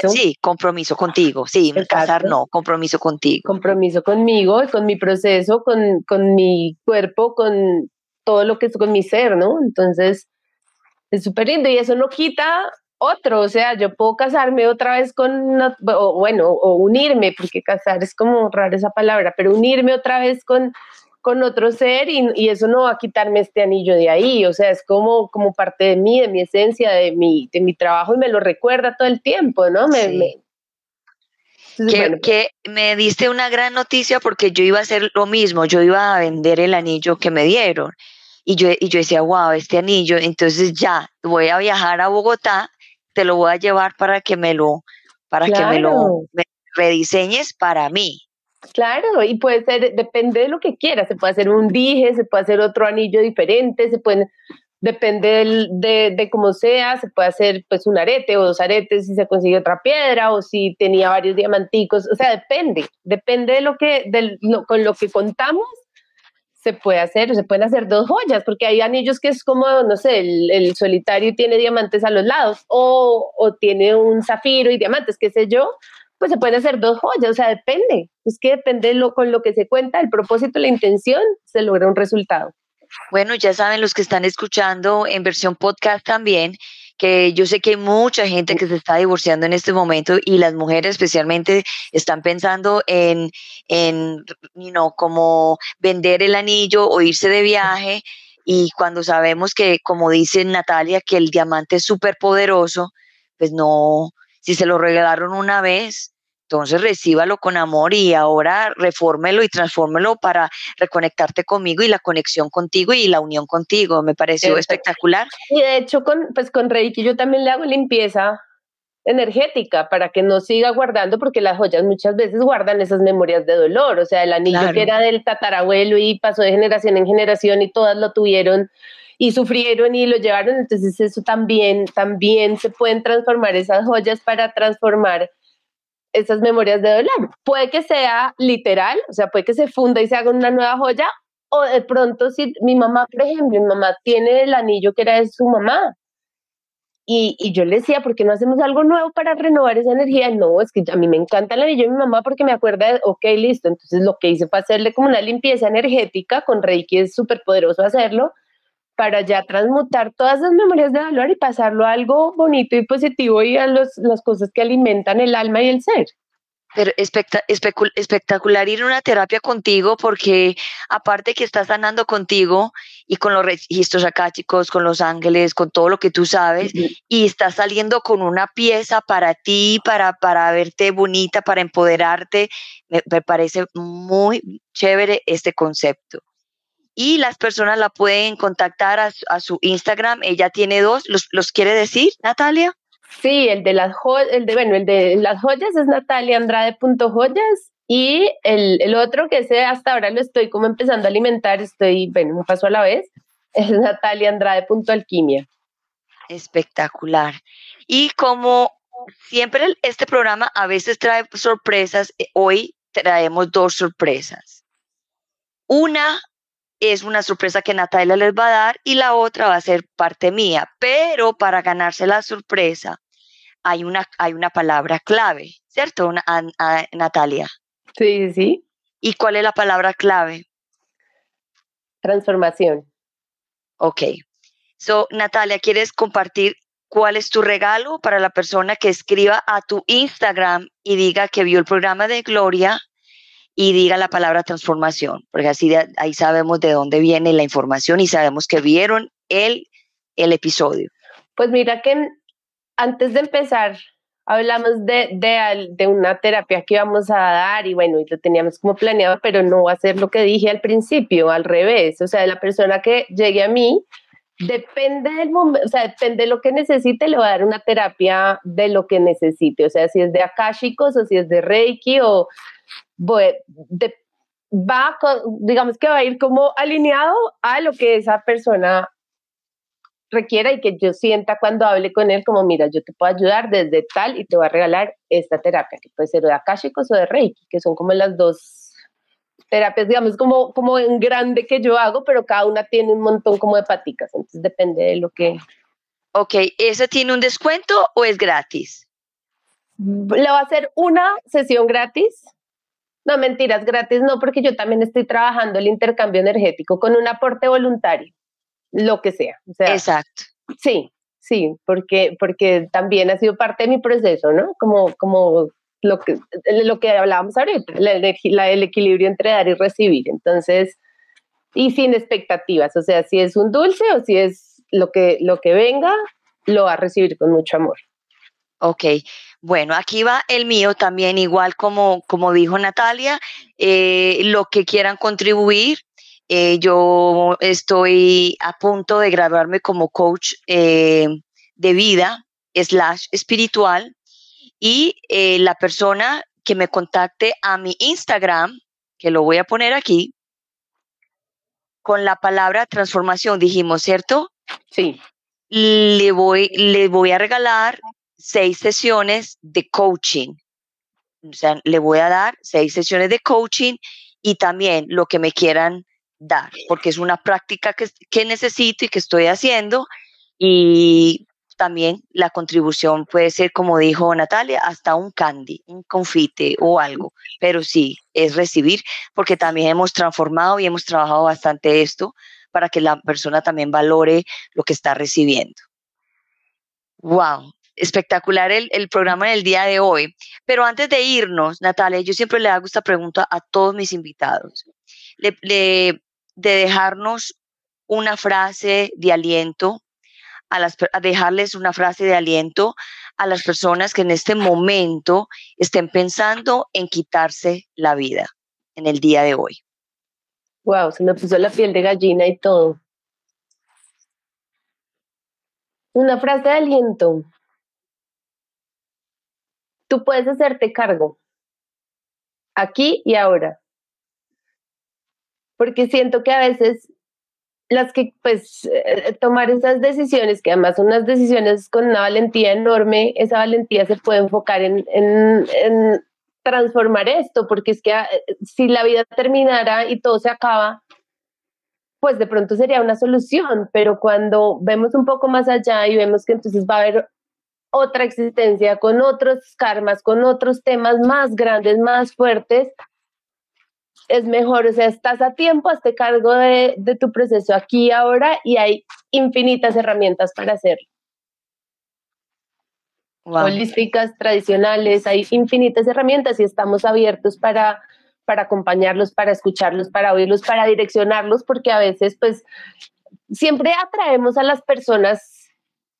sí, compromiso contigo, sí, casar no, compromiso contigo. Compromiso conmigo y con mi proceso, con, con mi cuerpo, con todo lo que es con mi ser, ¿no? Entonces, es súper lindo y eso no quita otro, o sea, yo puedo casarme otra vez con, o, bueno, o unirme, porque casar es como rara esa palabra, pero unirme otra vez con, con otro ser y, eso no va a quitarme este anillo de ahí, o sea, es como, como parte de mí, de mi esencia, de mi, de mi trabajo y me lo recuerda todo el tiempo, ¿no? Me, que, que, me diste una gran noticia porque yo iba a hacer lo mismo, yo iba a vender el anillo que me dieron. Y yo, y yo decía, wow, este anillo, entonces ya voy a viajar a Bogotá te lo voy a llevar para que me lo, para que me lo rediseñes para mí. Claro, y puede ser, depende de lo que quieras, se puede hacer un dije, se puede hacer otro anillo diferente, se puede, depende de, de, cómo sea, se puede hacer pues un arete o dos aretes si se consigue otra piedra o si tenía varios diamanticos, o sea, depende, depende de lo que, de con lo que contamos se puede hacer, se pueden hacer dos joyas, porque hay anillos que es como, no sé, el, solitario tiene diamantes a los lados, o, o, tiene un zafiro y diamantes, qué sé yo, pues se pueden hacer dos joyas, o sea, depende, es que depende lo, con lo que se cuenta, el propósito, la intención, se logra un resultado. Bueno, ya saben los que están escuchando en versión podcast también, que yo sé que hay mucha gente que se está divorciando en este momento y las mujeres especialmente están pensando en, en you know, como vender el anillo o irse de viaje. Y cuando sabemos que, como dice Natalia, que el diamante es súper poderoso, pues no, si se lo regalaron una vez, entonces recíbalo con amor y ahora refórmelo y transfórmelo para reconectarte conmigo y la conexión contigo y la unión contigo. Me pareció espectacular. Y de hecho, con, pues con Reiki yo también le hago limpieza energética para que no siga guardando, porque las joyas muchas veces guardan esas memorias de dolor. O sea, el anillo que era del tatarabuelo y pasó de generación en generación y todas lo tuvieron y sufrieron y lo llevaron. Entonces eso también, también se pueden transformar esas joyas para transformar esas memorias de dolor. Puede que sea literal, o sea, puede que se funda y se haga una nueva joya, o de pronto si mi mamá, por ejemplo, mi mamá tiene el anillo que era de su mamá, y, y, yo le decía, ¿por qué no hacemos algo nuevo para renovar esa energía? No, es que a mí me encanta el anillo de mi mamá porque me acuerda de, ok, listo. Entonces lo que hice fue hacerle como una limpieza energética, con Reiki es súper poderoso hacerlo, para ya transmutar todas esas memorias de dolor y pasarlo a algo bonito y positivo y a los, las cosas que alimentan el alma y el ser. Pero espectacular ir a una terapia contigo porque aparte que estás sanando contigo y con los registros acá, chicos, con los ángeles, con todo lo que tú sabes, y estás saliendo con una pieza para ti, para, para verte bonita, para empoderarte, me, parece muy chévere este concepto. Y las personas la pueden contactar a, a su Instagram. Ella tiene dos. ¿Los, los quiere decir, Natalia? Sí, el de las joyas, el de, bueno, el de las joyas es nataliaandrade.joyas y el, el otro que ese hasta ahora lo estoy como empezando a alimentar, estoy, bueno, un paso a la vez, <laughs> es nataliaandrade.alquimia. Espectacular. Y como siempre este programa a veces trae sorpresas, eh, hoy traemos dos sorpresas. Una es una sorpresa que Natalia les va a dar y la otra va a ser parte mía, pero para ganarse la sorpresa hay una, hay una palabra clave, ¿cierto, Natalia? Sí, sí. ¿Y cuál es la palabra clave? Transformación. Ok. So, Natalia, ¿quieres compartir cuál es tu regalo para la persona que escriba a tu Instagram y diga que vio el programa de Gloria y diga la palabra transformación? Porque así ahí sabemos de dónde viene la información y sabemos que vieron el, el episodio. Pues mira que antes de empezar, hablamos de, de, de, una terapia que íbamos a dar y bueno, y lo teníamos como planeado, pero no va a ser lo que dije al principio, al revés. O sea, la persona que llegue a mí, depende del momento, o sea, depende de lo que necesite, le va a dar una terapia de lo que necesite. O sea, si es de akashicos o si es de reiki o va, digamos que va a ir como alineado a lo que esa persona requiera y que yo sienta cuando hable con él como, mira, yo te puedo ayudar desde tal y te voy a regalar esta terapia, que puede ser de Akashicos o de Reiki, que son como las dos terapias, digamos, como, como en grande que yo hago, pero cada una tiene un montón como de paticas, entonces depende de lo que... Ok, ¿eso tiene un descuento o es gratis? Le va a hacer una sesión gratis. No, mentiras, gratis no, porque yo también estoy trabajando el intercambio energético con un aporte voluntario lo que sea. Exacto. Sí, sí, porque, porque también ha sido parte de mi proceso, ¿no? Como, como lo, que, lo que hablábamos ahorita, el equilibrio entre dar y recibir. Entonces, y sin expectativas, o sea, si es un dulce o si es lo que, lo que venga, lo va a recibir con mucho amor. Ok, bueno, aquí va el mío también, igual como, como dijo Natalia, eh, lo que quieran contribuir, eh, yo estoy a punto de graduarme como coach eh, de vida slash espiritual y la persona que me contacte a mi Instagram, que lo voy a poner aquí, con la palabra transformación, dijimos, ¿cierto? Sí. Le voy, le voy a regalar seis sesiones de coaching. O sea, le voy a dar seis sesiones de coaching y también lo que me quieran dar, porque es una práctica que, que necesito y que estoy haciendo y también la contribución puede ser, como dijo Natalia, hasta un candy, un confite o algo, pero sí, es recibir, porque también hemos transformado y hemos trabajado bastante esto para que la persona también valore lo que está recibiendo. ¡Wow! Espectacular el, el programa del día de hoy. Pero antes de irnos, Natalia, yo siempre le hago esta pregunta a todos mis invitados. Le, de dejarnos una frase de aliento, a, las, dejarles una frase de aliento a las personas que en este momento estén pensando en quitarse la vida en el día de hoy. Wow, se me puso la piel de gallina y todo. Una frase de aliento. Tú puedes hacerte cargo. Aquí y ahora porque siento que a veces las que pues eh, tomar esas decisiones, que además son unas decisiones con una valentía enorme, esa valentía se puede enfocar en, en, transformar esto, porque es que ah, si la vida terminara y todo se acaba, pues de pronto sería una solución, pero cuando vemos un poco más allá y vemos que entonces va a haber otra existencia con otros karmas, con otros temas más grandes, más fuertes, es mejor, o sea, estás a tiempo, hazte cargo de, de tu proceso aquí y ahora y hay infinitas herramientas para hacerlo. Holísticas, tradicionales, hay infinitas herramientas y estamos abiertos para, para acompañarlos, para escucharlos, para oírlos, para direccionarlos, porque a veces pues siempre atraemos a las personas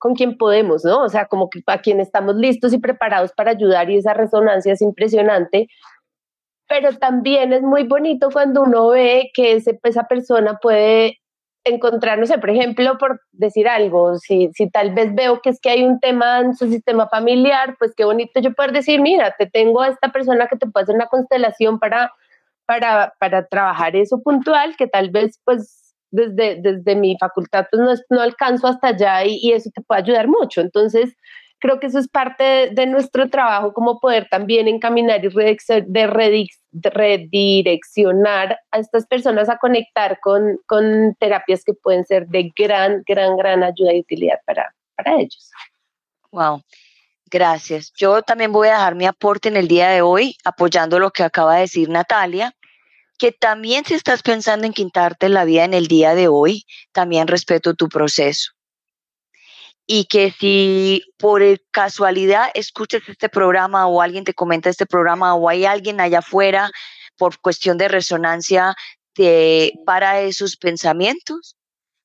con quien podemos, ¿no? O sea, como que a quien estamos listos y preparados para ayudar y esa resonancia es impresionante, pero también es muy bonito cuando uno ve que ese, esa persona puede encontrar, no sé, por ejemplo, por decir algo, si, si tal vez veo que es que hay un tema en su sistema familiar, pues qué bonito yo poder decir, mira, te tengo a esta persona que te puede hacer una constelación para, para, para trabajar eso puntual, que tal vez pues desde, desde mi facultad pues no, no alcanzo hasta allá y, y eso te puede ayudar mucho. Entonces, creo que eso es parte de, nuestro trabajo, como poder también encaminar y redireccionar a estas personas a conectar con, con, terapias que pueden ser de gran, gran, gran ayuda y utilidad para, para ellos. Wow. Gracias. Yo también voy a dejar mi aporte en el día de hoy, apoyando lo que acaba de decir Natalia, que también si estás pensando en quitarte la vida en el día de hoy, también respeto tu proceso y que si por casualidad escuchas este programa o alguien te comenta este programa o hay alguien allá afuera por cuestión de resonancia te, para esos pensamientos,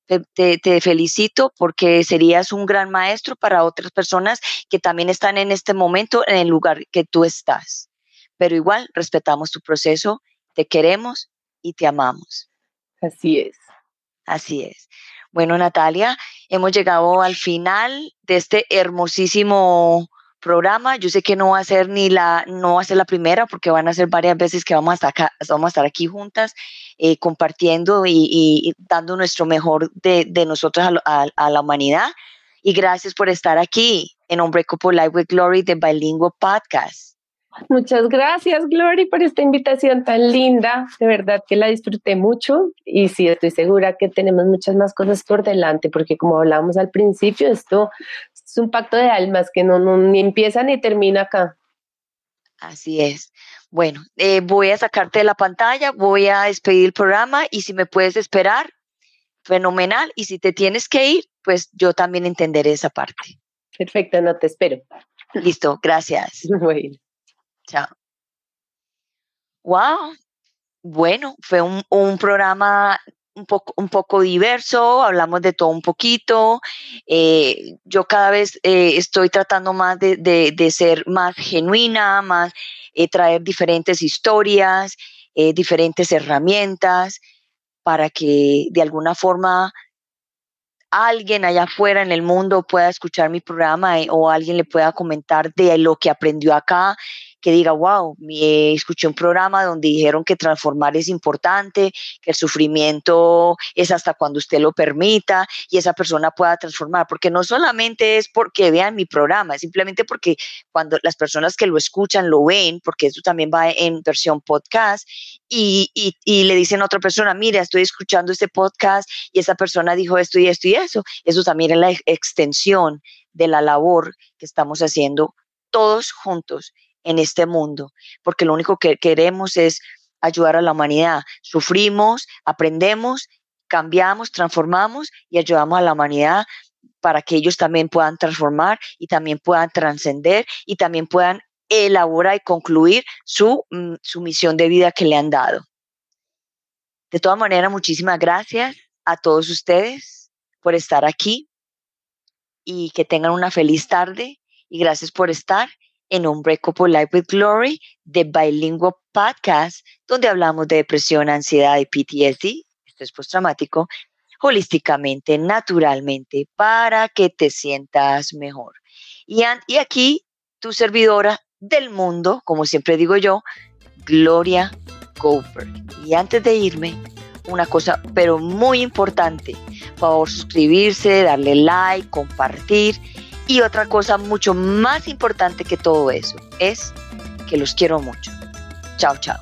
te, felicito porque serías un gran maestro para otras personas que también están en este momento en el lugar que tú estás. Pero igual respetamos tu proceso, te queremos y te amamos. Así es. Así es. Bueno, Natalia, hemos llegado al final de este hermosísimo programa. Yo sé que no va a ser ni la, no va a ser la primera, porque van a ser varias veces que vamos a estar, acá, vamos a estar aquí juntas, eh, compartiendo y, dando nuestro mejor de, de nosotros a, a, la humanidad. Y gracias por estar aquí en Unbreakable Life with Glory de Bilingual Podcast. Muchas gracias, Glory, por esta invitación tan linda. De verdad que la disfruté mucho y sí, estoy segura que tenemos muchas más cosas por delante, porque como hablábamos al principio, esto es un pacto de almas que no, ni empieza ni termina acá. Así es. Bueno, eh, voy a sacarte de la pantalla, voy a despedir el programa y si me puedes esperar, fenomenal. Y si te tienes que ir, pues yo también entenderé esa parte. Perfecto, no te espero. Listo, gracias. <laughs> Bueno. Wow. Bueno, fue un, programa un poco, un poco diverso, hablamos de todo un poquito. Eh, yo cada vez eh, estoy tratando más de, ser más genuina, más eh, traer diferentes historias, diferentes herramientas para que de alguna forma alguien allá afuera en el mundo pueda escuchar mi programa o alguien le pueda comentar de lo que aprendió acá que diga, wow, me escuché un programa donde dijeron que transformar es importante, que el sufrimiento es hasta cuando usted lo permita y esa persona pueda transformar, porque no solamente es porque vean mi programa, es simplemente porque cuando las personas que lo escuchan lo ven, porque eso también va en versión podcast, y, y, y le dicen a otra persona, mira, estoy escuchando este podcast y esa persona dijo esto y esto y eso, eso también es la extensión de la labor que estamos haciendo todos juntos en este mundo, porque lo único que queremos es ayudar a la humanidad. Sufrimos, aprendemos, cambiamos, transformamos y ayudamos a la humanidad para que ellos también puedan transformar y también puedan trascender y también puedan elaborar y concluir su, mm, su misión de vida que le han dado. De todas maneras, muchísimas gracias a todos ustedes por estar aquí y que tengan una feliz tarde y gracias por estar en Unbreakable Life with Glory de Bilingual Podcast, donde hablamos de depresión, ansiedad y PTSD, esto es postraumático, holísticamente, naturalmente, para que te sientas mejor. Y, y aquí, tu servidora del mundo, como siempre digo yo, Gloria Goldberg. Y antes de irme, una cosa, pero muy importante, por favor suscribirse, darle like, compartir y otra cosa mucho más importante que todo eso es que los quiero mucho. Chao, chao.